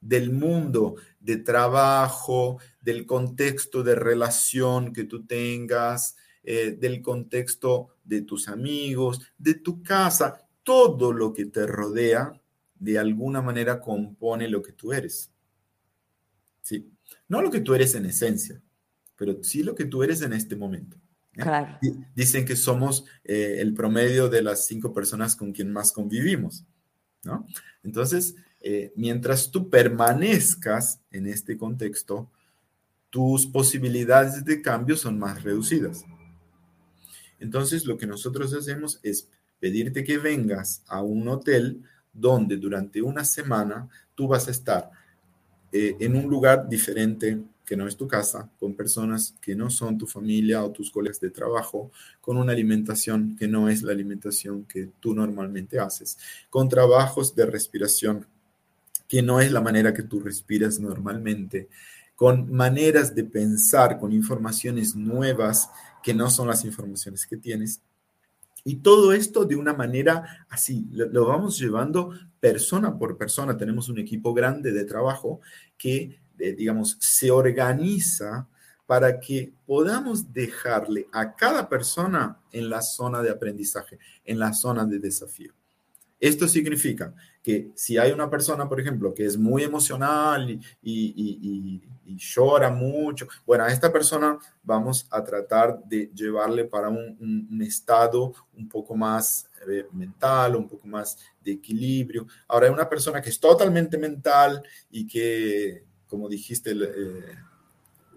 Speaker 2: del mundo de trabajo, del contexto de relación que tú tengas, eh, del contexto de tus amigos, de tu casa, todo lo que te rodea de alguna manera compone lo que tú eres. ¿Sí? No lo que tú eres en esencia, pero sí lo que tú eres en este momento.
Speaker 1: ¿eh? Claro.
Speaker 2: Dicen que somos eh, el promedio de las cinco personas con quien más convivimos, ¿no? Entonces, mientras tú permanezcas en este contexto, tus posibilidades de cambio son más reducidas. Entonces, lo que nosotros hacemos es pedirte que vengas a un hotel donde durante una semana tú vas a estar eh, en un lugar diferente que no es tu casa, con personas que no son tu familia o tus colegas de trabajo, con una alimentación que no es la alimentación que tú normalmente haces, con trabajos de respiración que no es la manera que tú respiras normalmente, con maneras de pensar, con informaciones nuevas que no son las informaciones que tienes. Y todo esto de una manera así, lo, vamos llevando persona por persona. Tenemos un equipo grande de trabajo que, eh, digamos, se organiza para que podamos dejarle a cada persona en la zona de aprendizaje, en la zona de desafío. Esto significa que si hay una persona, por ejemplo, que es muy emocional y, llora mucho, bueno, a esta persona vamos a tratar de llevarle para un, estado un poco más mental, un poco más de equilibrio. Ahora, hay una persona que es totalmente mental y que, como dijiste, eh,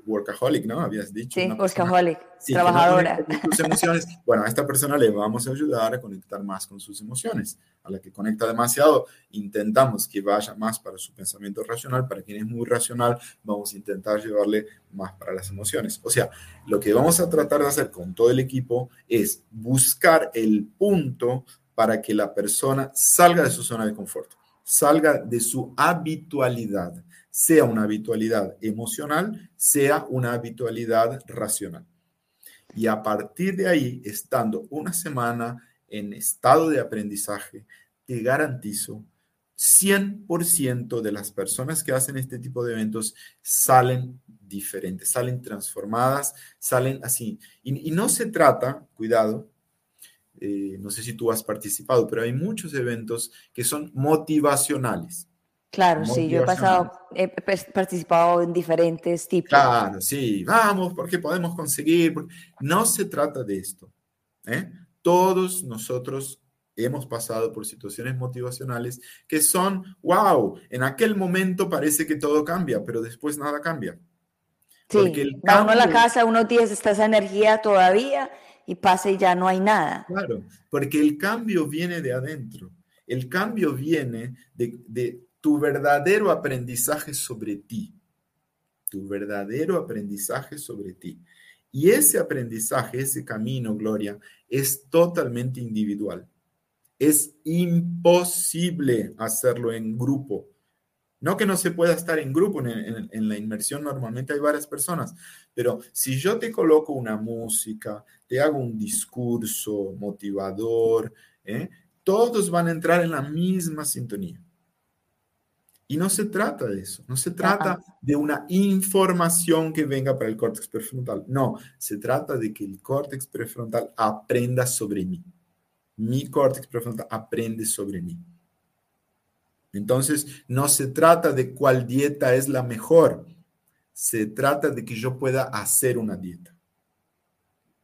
Speaker 2: workaholic, ¿no? Habías dicho.
Speaker 1: Sí, workaholic, trabajadora.
Speaker 2: sus emociones. Bueno, a esta persona le vamos a ayudar a conectar más con sus emociones. A la que conecta demasiado, intentamos que vaya más para su pensamiento racional. Para quien es muy racional, vamos a intentar llevarle más para las emociones. O sea, lo que vamos a tratar de hacer con todo el equipo es buscar el punto para que la persona salga de su zona de confort, salga de su habitualidad sea una habitualidad emocional, sea una habitualidad racional. Y a partir de ahí, estando una semana en estado de aprendizaje, te garantizo 100% de las personas que hacen este tipo de eventos salen diferentes, salen transformadas, salen así. Y, no se trata, cuidado, eh, no sé si tú has participado, pero hay muchos eventos que son motivacionales.
Speaker 1: Claro, sí, yo he pasado, he participado en diferentes tipos.
Speaker 2: Claro, sí, vamos, porque podemos conseguir. No se trata de esto. ¿eh? Todos nosotros hemos pasado por situaciones motivacionales que son, wow, en aquel momento parece que todo cambia, pero después nada cambia.
Speaker 1: Sí, porque el uno a la casa, unos días está esa energía todavía y pasa y ya no hay nada.
Speaker 2: Claro, porque el cambio viene de adentro. El cambio viene de, de tu verdadero aprendizaje sobre ti. Tu verdadero aprendizaje sobre ti. Y ese aprendizaje, ese camino, Gloria, es totalmente individual. Es imposible hacerlo en grupo. No que no se pueda estar en grupo, en, la inmersión normalmente hay varias personas, pero si yo te coloco una música, te hago un discurso motivador, ¿eh? todos van a entrar en la misma sintonía. Y no se trata de eso, no se trata de una información que venga para el córtex prefrontal, no, se trata de que el córtex prefrontal aprenda sobre mí. Mi córtex prefrontal aprende sobre mí. Entonces, no se trata de cuál dieta es la mejor, se trata de que yo pueda hacer una dieta.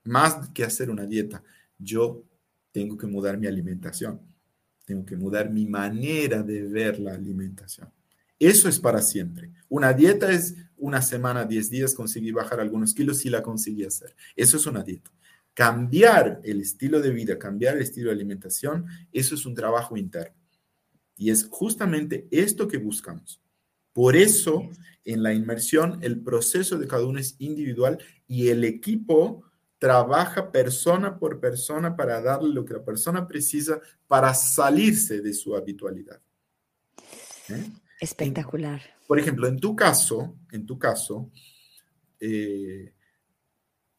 Speaker 2: Más que hacer una dieta, yo tengo que mudar mi alimentación tengo que mudar mi manera de ver la alimentación. Eso es para siempre. Una dieta es una semana, 10 días, conseguí bajar algunos kilos y la conseguí hacer. Eso es una dieta. Cambiar el estilo de vida, cambiar el estilo de alimentación, eso es un trabajo interno. Y es justamente esto que buscamos. Por eso, en la inmersión, el proceso de cada uno es individual y el equipo trabaja persona por persona para darle lo que la persona precisa para salirse de su habitualidad.
Speaker 1: ¿Eh? Espectacular.
Speaker 2: por ejemplo, en tu caso, en tu caso, eh,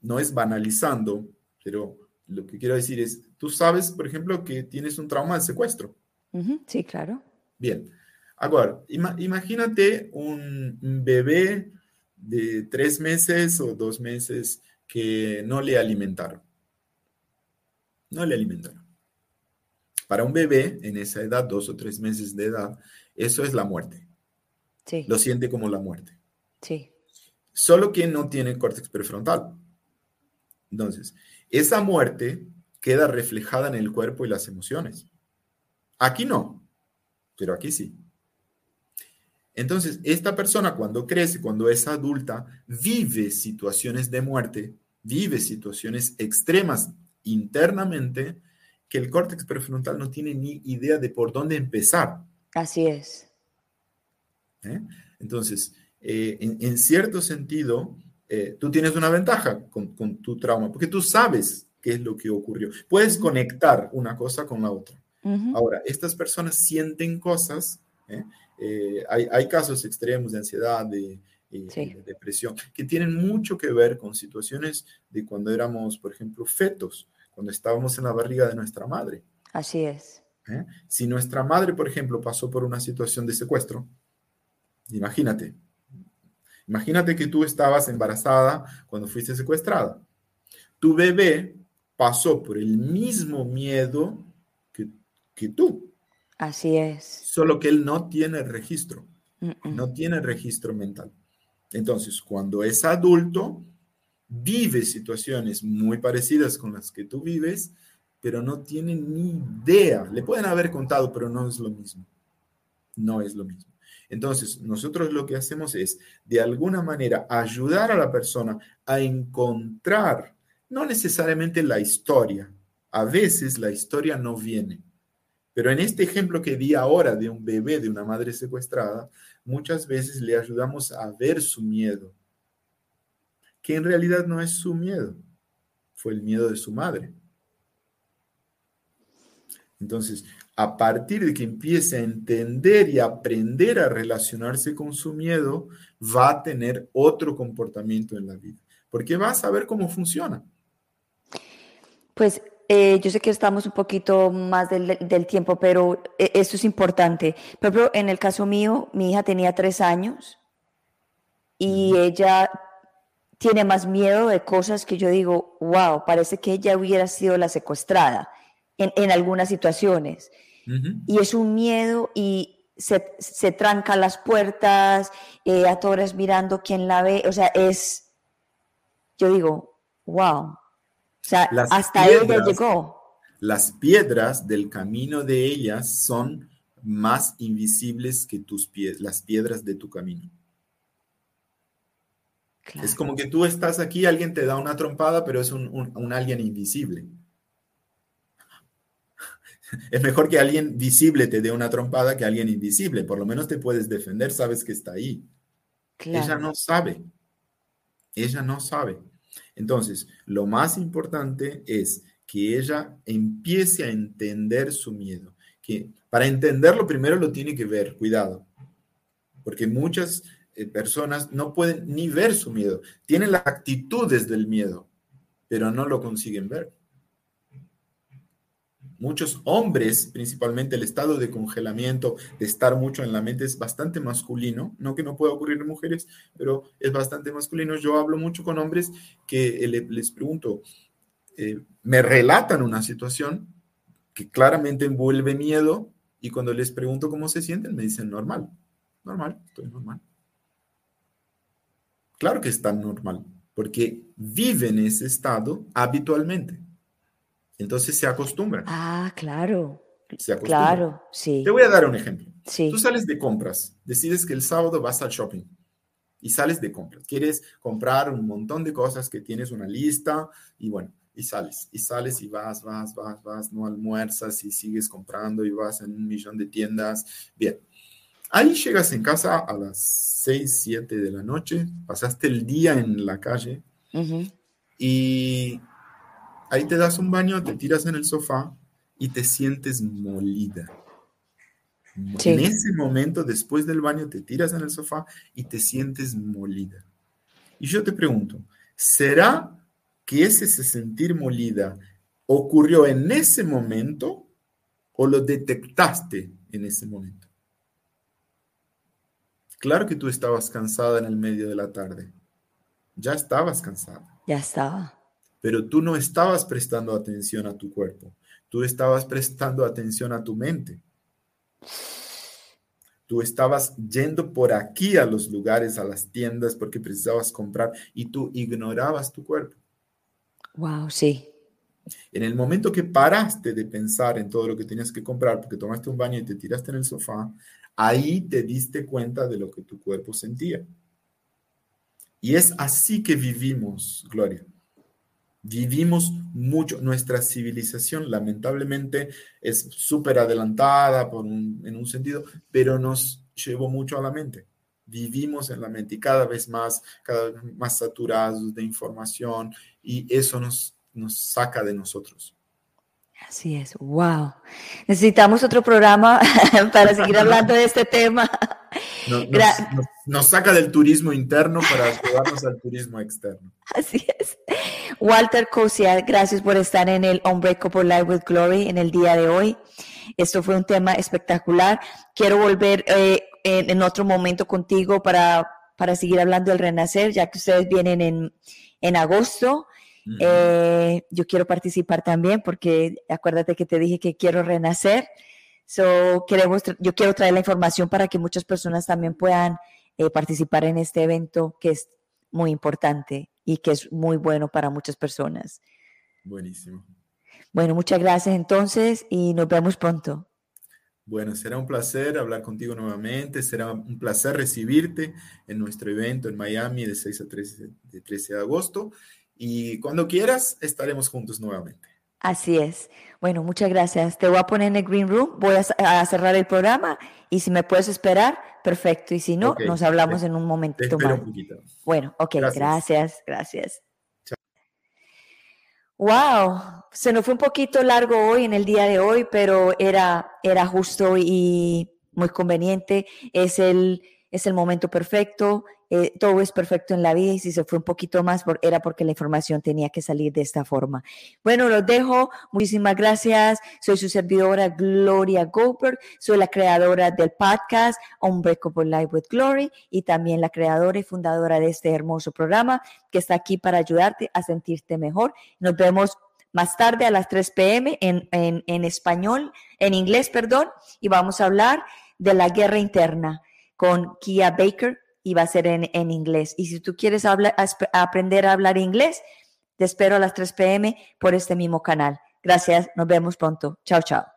Speaker 2: no es banalizando, pero lo que quiero decir es, tú sabes, por ejemplo, que tienes un trauma de secuestro.
Speaker 1: Sí, claro.
Speaker 2: Bien. Ahora, imagínate un bebé de tres meses o dos meses que no le alimentaron. No le alimentaron. Para un bebé en esa edad, dos o tres meses de edad, eso es la muerte. Sí. Lo siente como la muerte.
Speaker 1: Sí.
Speaker 2: Solo que no tiene córtex prefrontal. Entonces, esa muerte queda reflejada en el cuerpo y las emociones. Aquí no, pero aquí sí. Entonces, esta persona cuando crece, cuando es adulta, vive situaciones de muerte vive situaciones extremas internamente que el córtex prefrontal no tiene ni idea de por dónde empezar.
Speaker 1: Así es.
Speaker 2: ¿Eh? Entonces, eh, en, cierto sentido, eh, tú tienes una ventaja con, tu trauma, porque tú sabes qué es lo que ocurrió. Puedes conectar una cosa con la otra. Ahora, estas personas sienten cosas, hay, hay, casos extremos de ansiedad, de, de depresión, que tienen mucho que ver con situaciones de cuando éramos, por ejemplo, fetos, cuando estábamos en la barriga de nuestra madre.
Speaker 1: Así es.
Speaker 2: ¿Eh? Si nuestra madre, por ejemplo, pasó por una situación de secuestro, imagínate, imagínate que tú estabas embarazada cuando fuiste secuestrada. Tu bebé pasó por el mismo miedo que, que tú.
Speaker 1: Así es.
Speaker 2: Solo que él no tiene registro, no tiene registro mental. Entonces, cuando es adulto, vive situaciones muy parecidas con las que tú vives, pero no tienen ni idea. Le pueden haber contado, pero no es lo mismo. No es lo mismo. Entonces, nosotros lo que hacemos es, de alguna manera, ayudar a la persona a encontrar, no necesariamente la historia. A veces la historia no viene. Pero en este ejemplo que di ahora de un bebé, de una madre secuestrada, muchas veces le ayudamos a ver su miedo, que en realidad no es su miedo, fue el miedo de su madre. Entonces, a partir de que empiece a entender y aprender a relacionarse con su miedo, va a tener otro comportamiento en la vida, porque va a saber cómo funciona.
Speaker 1: Pues eh, yo sé que estamos un poquito más del, tiempo, pero eh, esto es importante. Por ejemplo, en el caso mío, mi hija tenía tres años y ella tiene más miedo de cosas que yo digo, wow, parece que ella hubiera sido la secuestrada en, algunas situaciones. Y es un miedo y se, se trancan las puertas, eh, a todas mirando quién la ve, o sea, es, yo digo, wow. O sea, hasta ella llegó.
Speaker 2: Las piedras del camino de ellas son más invisibles que tus pies, las piedras de tu camino. Es como que tú estás aquí, alguien te da una trompada, pero es un, un alguien invisible. Es mejor que alguien visible te dé una trompada que alguien invisible. Por lo menos te puedes defender, sabes que está ahí. Ella no sabe. Ella no sabe. Entonces, lo más importante es que ella empiece a entender su miedo. Que para entenderlo primero lo tiene que ver, cuidado. Porque muchas eh, personas no pueden ni ver su miedo. Tienen las actitudes del miedo, pero no lo consiguen ver. Muchos hombres, principalmente el estado de congelamiento, de estar mucho en la mente, es bastante masculino. No que no pueda ocurrir en mujeres, pero es bastante masculino. Yo hablo mucho con hombres que les pregunto, eh, me relatan una situación que claramente envuelve miedo y cuando les pregunto cómo se sienten, me dicen normal, normal, estoy normal. Claro que está normal, porque viven ese estado habitualmente. Entonces se acostumbra.
Speaker 1: Ah, claro. Se Claro, sí.
Speaker 2: Te voy a dar un ejemplo. Sí. Tú sales de compras, decides que el sábado vas al shopping y sales de compras. Quieres comprar un montón de cosas que tienes una lista y bueno, y sales, y sales y vas, vas, vas, vas, no almuerzas y sigues comprando y vas en un millón de tiendas. Bien. Ahí llegas en casa a las 6, 7 de la noche, pasaste el día en la calle y Ahí te das un baño, te tiras en el sofá y te sientes molida. En ese momento, después del baño, te tiras en el sofá y te sientes molida. Y yo te pregunto, ¿será que ese sentir molida ocurrió en ese momento o lo detectaste en ese momento? Claro que tú estabas cansada en el medio de la tarde. Ya estabas cansada.
Speaker 1: Ya estaba
Speaker 2: pero tú no estabas prestando atención a tu cuerpo, tú estabas prestando atención a tu mente. Tú estabas yendo por aquí a los lugares, a las tiendas, porque precisabas comprar y tú ignorabas tu cuerpo.
Speaker 1: Wow, sí.
Speaker 2: En el momento que paraste de pensar en todo lo que tenías que comprar, porque tomaste un baño y te tiraste en el sofá, ahí te diste cuenta de lo que tu cuerpo sentía. Y es así que vivimos, Gloria. Vivimos mucho, nuestra civilización lamentablemente es súper adelantada por en un sentido, pero nos llevó mucho a la mente. Vivimos en la mente y cada vez más, cada vez más saturados de información y eso nos, nos saca de nosotros.
Speaker 1: Así es, wow. Necesitamos otro programa para seguir hablando de este tema.
Speaker 2: Nos, saca del turismo interno para llevarnos al turismo externo.
Speaker 1: Así es. Walter Cosia, gracias por estar en el Unbreakable Life with Glory en el día de hoy. Esto fue un tema espectacular. Quiero volver eh, en, otro momento contigo para, para seguir hablando del renacer, ya que ustedes vienen en, en agosto. Eh, yo quiero participar también porque acuérdate que te dije que quiero renacer. So, queremos, yo quiero traer la información para que muchas personas también puedan eh, participar en este evento que es muy importante y que es muy bueno para muchas personas.
Speaker 2: Buenísimo.
Speaker 1: Bueno, muchas gracias entonces y nos vemos pronto.
Speaker 2: Bueno, será un placer hablar contigo nuevamente, será un placer recibirte en nuestro evento en Miami de 6 a 13 de, 13 de agosto y cuando quieras estaremos juntos nuevamente.
Speaker 1: Así es. Bueno, muchas gracias. Te voy a poner en el Green Room, voy a, cerrar el programa y si me puedes esperar, perfecto. Y si no, nos hablamos en un momentito más. Bueno, ok, gracias, gracias. Wow, se nos fue un poquito largo hoy en el día de hoy, pero era, era justo y muy conveniente. Es el, es el momento perfecto. Eh, todo es perfecto en la vida y si se fue un poquito más era porque la información tenía que salir de esta forma. Bueno, los dejo. Muchísimas gracias. Soy su servidora Gloria Goldberg. Soy la creadora del podcast Unbreakable Life with Glory y también la creadora y fundadora de este hermoso programa que está aquí para ayudarte a sentirte mejor. Nos vemos más tarde a las 3 p.m. En, en, en español, en inglés, perdón, y vamos a hablar de la guerra interna con Kia Baker y va a ser en, en inglés. Y si tú quieres aprender a hablar inglés, te espero a las 3 pm por este mismo canal. Gracias, nos vemos pronto. Chao, chao.